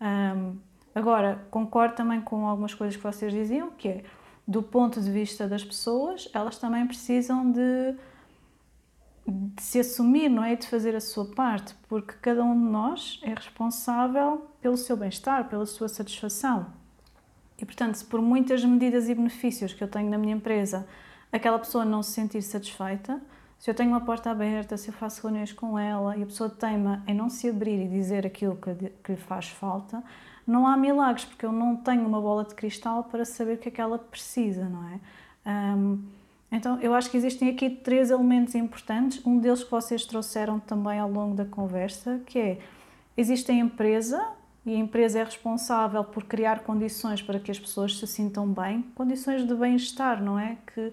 Um, agora, concordo também com algumas coisas que vocês diziam, que é, do ponto de vista das pessoas, elas também precisam de, de se assumir, não é? De fazer a sua parte, porque cada um de nós é responsável pelo seu bem-estar, pela sua satisfação. E, portanto, se por muitas medidas e benefícios que eu tenho na minha empresa, aquela pessoa não se sentir satisfeita, se eu tenho uma porta aberta, se eu faço reuniões com ela e a pessoa teima em não se abrir e dizer aquilo que, que lhe faz falta, não há milagres, porque eu não tenho uma bola de cristal para saber o que é que ela precisa, não é? Um, então, eu acho que existem aqui três elementos importantes. Um deles que vocês trouxeram também ao longo da conversa, que é, existe a empresa, e a empresa é responsável por criar condições para que as pessoas se sintam bem, condições de bem-estar, não é? Que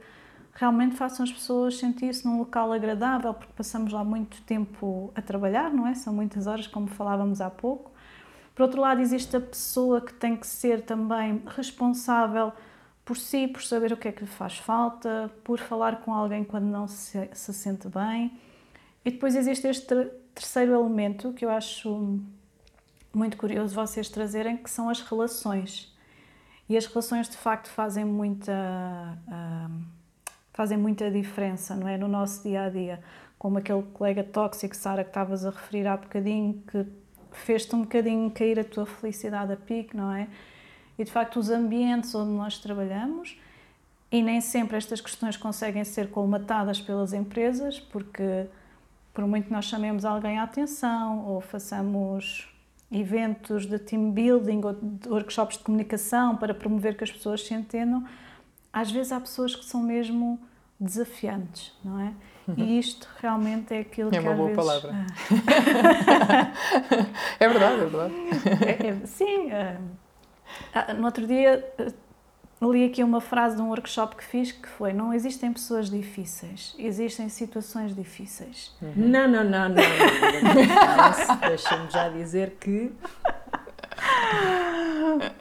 realmente façam as pessoas sentir-se num local agradável, porque passamos lá muito tempo a trabalhar, não é? São muitas horas, como falávamos há pouco. Por outro lado, existe a pessoa que tem que ser também responsável por si, por saber o que é que lhe faz falta, por falar com alguém quando não se, se sente bem. E depois existe este terceiro elemento que eu acho muito curioso vocês trazerem, que são as relações. E as relações de facto fazem muita, uh, fazem muita diferença, não é? No nosso dia a dia. Como aquele colega tóxico, Sara, que estavas a referir há bocadinho, que fez-te um bocadinho cair a tua felicidade a pique, não é? E de facto, os ambientes onde nós trabalhamos, e nem sempre estas questões conseguem ser colmatadas pelas empresas, porque por muito que nós chamemos alguém à atenção ou façamos eventos de team building ou de workshops de comunicação para promover que as pessoas se entendam, às vezes há pessoas que são mesmo desafiantes, não é? E uhum. isto realmente é aquilo é que uma boa vezes... palavra. é verdade, é verdade. É, é, sim. Uh, no outro dia li aqui uma frase de um workshop que fiz que foi: Não existem pessoas difíceis, existem situações difíceis. Uhum. Não, não, não, não. não. Deixa-me já dizer que.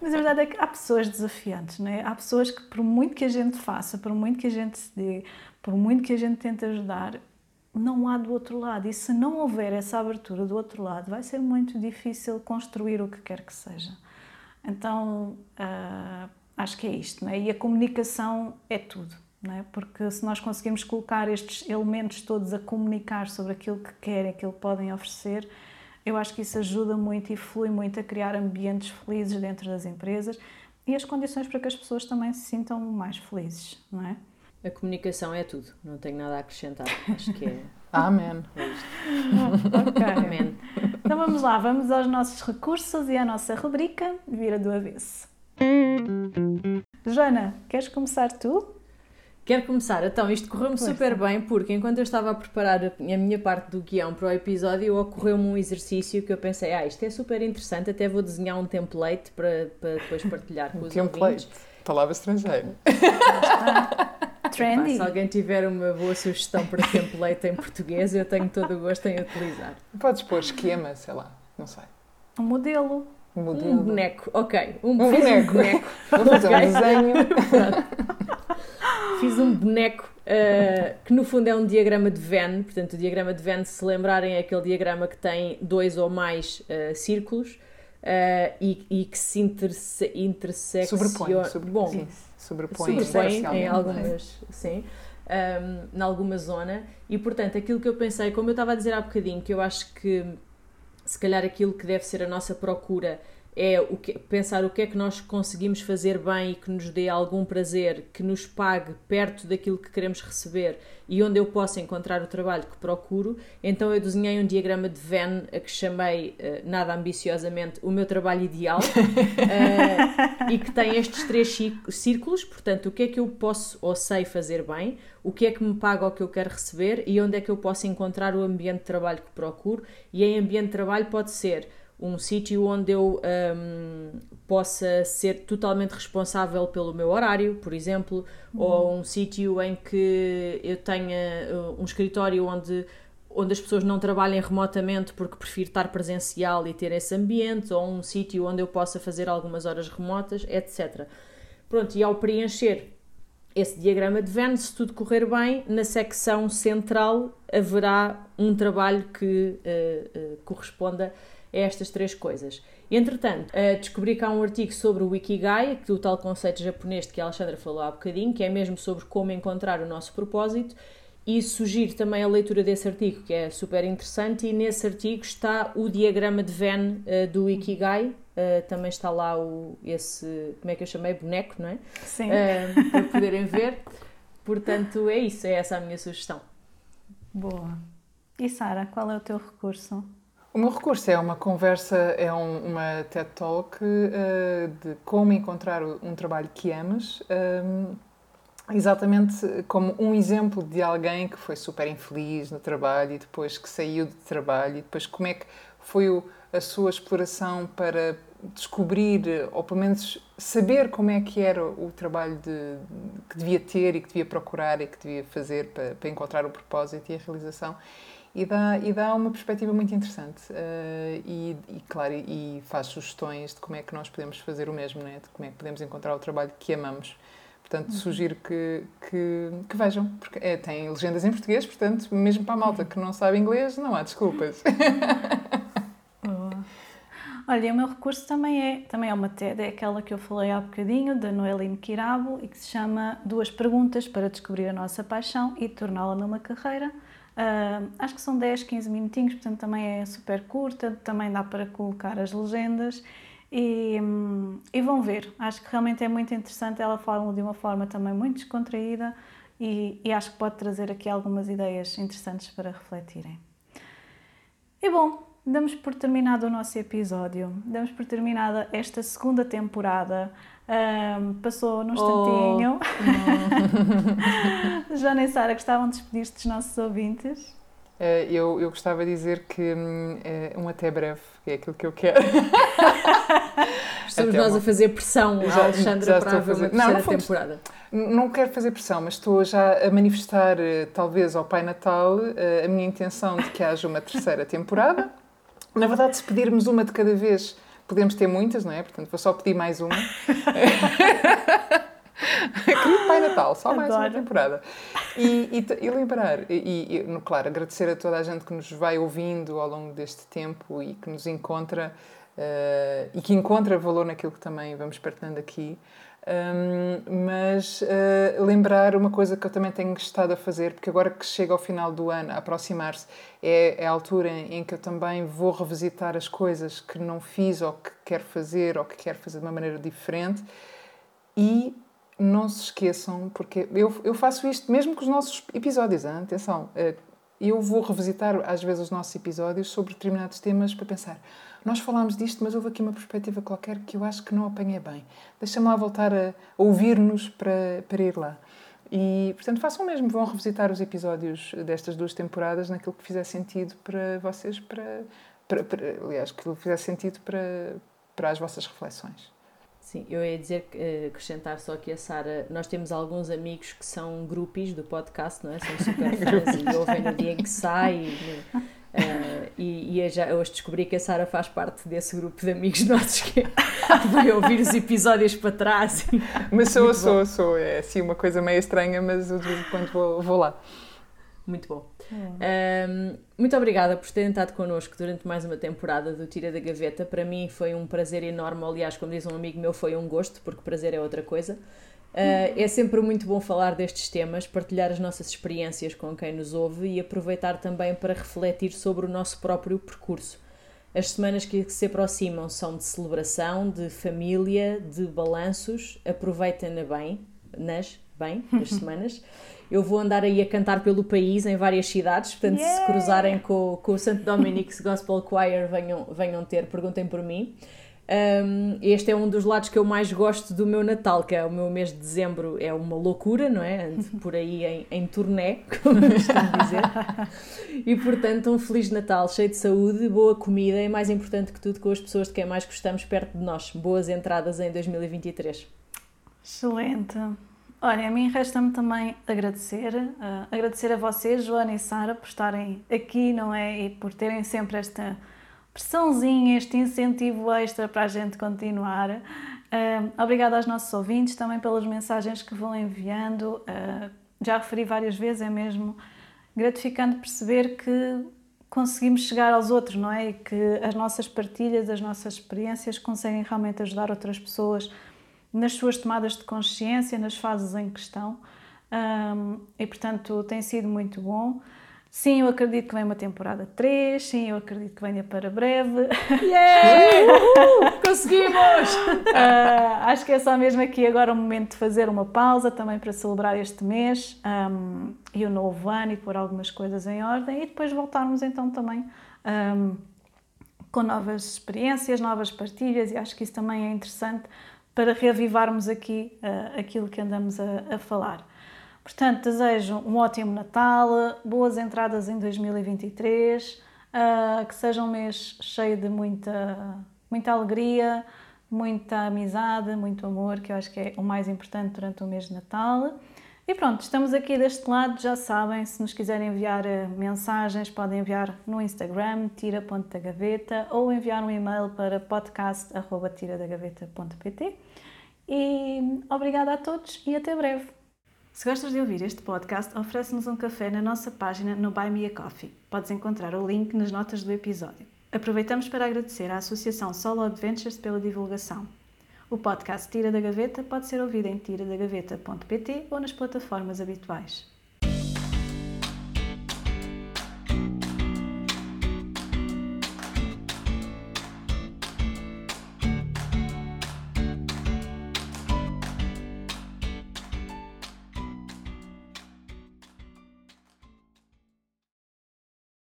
Mas a verdade é que há pessoas desafiantes, não é? Há pessoas que, por muito que a gente faça, por muito que a gente se dê, por muito que a gente tente ajudar, não há do outro lado. E se não houver essa abertura do outro lado, vai ser muito difícil construir o que quer que seja. Então, uh, Acho que é isto, não é? E a comunicação é tudo, não é? Porque se nós conseguimos colocar estes elementos todos a comunicar sobre aquilo que querem, aquilo que podem oferecer, eu acho que isso ajuda muito e flui muito a criar ambientes felizes dentro das empresas e as condições para que as pessoas também se sintam mais felizes, não é? A comunicação é tudo, não tenho nada a acrescentar. Acho que é Amém. ok. Amém. Então vamos lá, vamos aos nossos recursos e à nossa rubrica Vira do Avesso. Joana, queres começar tu? Quero começar. Então, isto correu-me super bem porque enquanto eu estava a preparar a minha parte do guião para o episódio, ocorreu-me um exercício que eu pensei, ah, isto é super interessante, até vou desenhar um template para, para depois partilhar com os Template. ouvintes. Palavra estrangeira. Trendy. se alguém tiver uma boa sugestão para template em português, eu tenho todo o gosto em utilizar. Podes pôr esquema, sei lá, não sei. Um modelo. Um Um modelo. boneco, ok. Um, Um fiz boneco. Um boneco. Vou fazer um Ok. desenho. Fiz um boneco uh, que no fundo é um diagrama de Venn. Portanto, o diagrama de Venn, se lembrarem, é aquele diagrama que tem dois ou mais uh, círculos uh, e, e que se interse intersecciona. Sobrepõe. sobre- Bom, sim, sobrepõe. sobrepõe em parcialmente. algumas, sim, um, em alguma zona. E portanto, aquilo que eu pensei, como eu estava a dizer há bocadinho, que eu acho que se calhar aquilo que deve ser a nossa procura é o que, pensar o que é que nós conseguimos fazer bem e que nos dê algum prazer, que nos pague perto daquilo que queremos receber e onde eu possa encontrar o trabalho que procuro. Então eu desenhei um diagrama de Venn a que chamei, eh, nada ambiciosamente, o meu trabalho ideal eh, e que tem estes três cí- círculos, portanto, o que é que eu posso ou sei fazer bem, o que é que me paga ou que eu quero receber e onde é que eu posso encontrar o ambiente de trabalho que procuro. E em ambiente de trabalho pode ser um sítio onde eu hum, possa ser totalmente responsável pelo meu horário, por exemplo, ou um sítio em que eu tenha uh, um escritório onde onde as pessoas não trabalhem remotamente porque prefiro estar presencial e ter esse ambiente, ou um sítio onde eu possa fazer algumas horas remotas, etc. Pronto, e ao preencher esse diagrama de Venn, se tudo correr bem, na secção central haverá um trabalho que eh, eh, corresponda a estas três coisas. Entretanto, eh, descobri que há um artigo sobre o Ikigai, que o tal conceito japonês de que a Alexandra falou há bocadinho, que é mesmo sobre como encontrar o nosso propósito, e sugiro também a leitura desse artigo, que é super interessante, e nesse artigo está o diagrama de Venn eh, do Ikigai, eh, também está lá o, esse, como é que eu chamei? Boneco, não é? Sim. para poderem ver. Portanto, é isso, é essa a minha sugestão. Boa. E Sara, qual é o teu recurso? O meu recurso é uma conversa, é um- uma TED Talk eh, de como encontrar um trabalho que amas, ehm, exatamente como um exemplo de alguém que foi super infeliz no trabalho e depois que saiu do trabalho e depois como é que foi o- a sua exploração para descobrir, ou pelo menos saber como é que era o trabalho de- que devia ter e que devia procurar e que devia fazer para, para encontrar o propósito e a realização e dá, e dá uma perspectiva muito interessante eh, e, e, claro, e, faz sugestões de como é que nós podemos fazer o mesmo, né? de como é que podemos encontrar o trabalho que amamos. Portanto, sugiro que, que, que vejam, porque é, tem legendas em português, portanto, mesmo para a malta que não sabe inglês, não há desculpas. Olha, o meu recurso também é, também é uma TED, é aquela que eu falei há bocadinho, da Noeline Kirabo, e que se chama Duas Perguntas para Descobrir a Nossa Paixão e Torná-la numa Carreira. Ah, acho que são 10, 15 minutinhos, portanto também é super curta, também dá para colocar as legendas e, hum, e vão ver. Acho que realmente é muito interessante, ela fala de uma forma também muito descontraída e, e acho que pode trazer aqui algumas ideias interessantes para refletirem. E bom, damos por terminado o nosso episódio, damos por terminada esta segunda temporada. Ahm, passou num instantinho. Joana e Sara gostavam de despedir-se dos nossos ouvintes. Eh, eu, eu gostava de dizer que hum, é um até breve, que é aquilo que eu quero. Estamos Até nós uma- a fazer pressão Já- à Alexandra já para a fazer- Não, terceira não fomos- temporada. Não quero fazer pressão, mas estou já a manifestar, eh, talvez ao Pai Natal, eh, a minha intenção de que haja uma terceira temporada. Na verdade, se pedirmos uma de cada vez, podemos ter muitas, não é? Portanto, vou só pedir mais uma. Querido Pai Natal, só mais uma Adoro. temporada. E, e, e lembrar, e, e, claro, agradecer a toda a gente que nos vai ouvindo ao longo deste tempo e que nos encontra eh, e que encontra valor naquilo que também vamos partilhando aqui. Um, mas eh, lembrar uma coisa que eu também tenho estado a fazer, porque agora que chega ao final do ano, a aproximar-se, é, é a altura em, que eu também vou revisitar as coisas que não fiz ou que quero fazer ou que quero fazer de uma maneira diferente. E não se esqueçam, porque eu, eu faço isto mesmo com os nossos episódios, hein? atenção. eh, eu vou revisitar às vezes os nossos episódios sobre determinados temas para pensar. Nós falámos disto, mas houve aqui uma perspectiva qualquer que eu acho que não apanhei bem. Deixa-me lá voltar a, ouvir-nos para, para ir lá. E, portanto, façam mesmo, vão revisitar os episódios destas duas temporadas naquilo que fizer sentido para vocês, para, para, para aliás, que fizesse sentido para, para as vossas reflexões. Sim, eu ia dizer, eh, acrescentar só que a Sara, nós temos alguns amigos que são grupos do podcast, não é? São super fãs e ouvem no dia em que sai. E, uh, e, e já hoje descobri que a Sara faz parte desse grupo de amigos nossos que vai ouvir os episódios para trás. Mas sou, sou, sou. É assim uma coisa meio estranha, mas de vez em quando vou, vou lá. Muito bom. Um, muito obrigada por terem estado connosco durante mais uma temporada do Tira da Gaveta. Para mim foi um prazer enorme. Aliás, como diz um amigo meu, foi um gosto, porque prazer é outra coisa. Uh, é sempre muito bom falar destes temas, partilhar as nossas experiências com quem nos ouve e aproveitar também para refletir sobre o nosso próprio percurso. As semanas que se aproximam são de celebração, de família, de balanços. Aproveitem-na bem, nas, bem, as semanas. Eu vou andar aí a cantar pelo país em várias cidades, portanto, yeah. se cruzarem com, com o Santo Dominic's Gospel Choir, venham, venham ter, perguntem por mim. Um, este é um dos lados que eu mais gosto do meu Natal, que é o meu mês de dezembro, é uma loucura, não é? Ando por aí em, em turnê, como costumo dizer. E portanto, um Feliz Natal, cheio de saúde, boa comida e mais importante que tudo, com as pessoas de quem mais gostamos perto de nós. Boas entradas em 2023. Excelente. Olha, a mim resta-me também agradecer, uh, agradecer a vocês, Joana e Sara, por estarem aqui, não é? E por terem sempre esta pressãozinha, este incentivo extra para a gente continuar. Uh, obrigada aos nossos ouvintes também pelas mensagens que vão enviando. Uh, já referi várias vezes, é mesmo gratificante perceber que conseguimos chegar aos outros, não é? E que as nossas partilhas, as nossas experiências conseguem realmente ajudar outras pessoas nas suas tomadas de consciência, nas fases em que estão. Um, e portanto tem sido muito bom. Sim, eu acredito que vem uma temporada 3, sim, eu acredito que venha para breve. Yeah! Uhul! Conseguimos! Uh, acho que é só mesmo aqui agora o momento de fazer uma pausa também para celebrar este mês um, e o novo ano e pôr algumas coisas em ordem e depois voltarmos então também um, com novas experiências, novas partilhas e acho que isso também é interessante para reavivarmos aqui uh, aquilo que andamos a, a, falar. Portanto, desejo um ótimo Natal, boas entradas em 2023, uh, eh, que seja um mês cheio de muita, muita alegria, muita amizade, muito amor, que eu acho que é o mais importante durante o mês de Natal. E pronto, estamos aqui deste lado, já sabem, se nos quiserem enviar eh, mensagens, podem enviar no Instagram, tira.dagaveta, ou enviar um e-mail para podcast.tiradagaveta.pt. E obrigada a todos e até breve. Se gostas de ouvir este podcast, oferece-nos um café na nossa página no Buy Me a Coffee. Podes encontrar o link nas notas do episódio. Aproveitamos para agradecer à Associação Solo Adventures pela divulgação. O podcast Tira da Gaveta pode ser ouvido em tiradagaveta.pt ou nas plataformas habituais.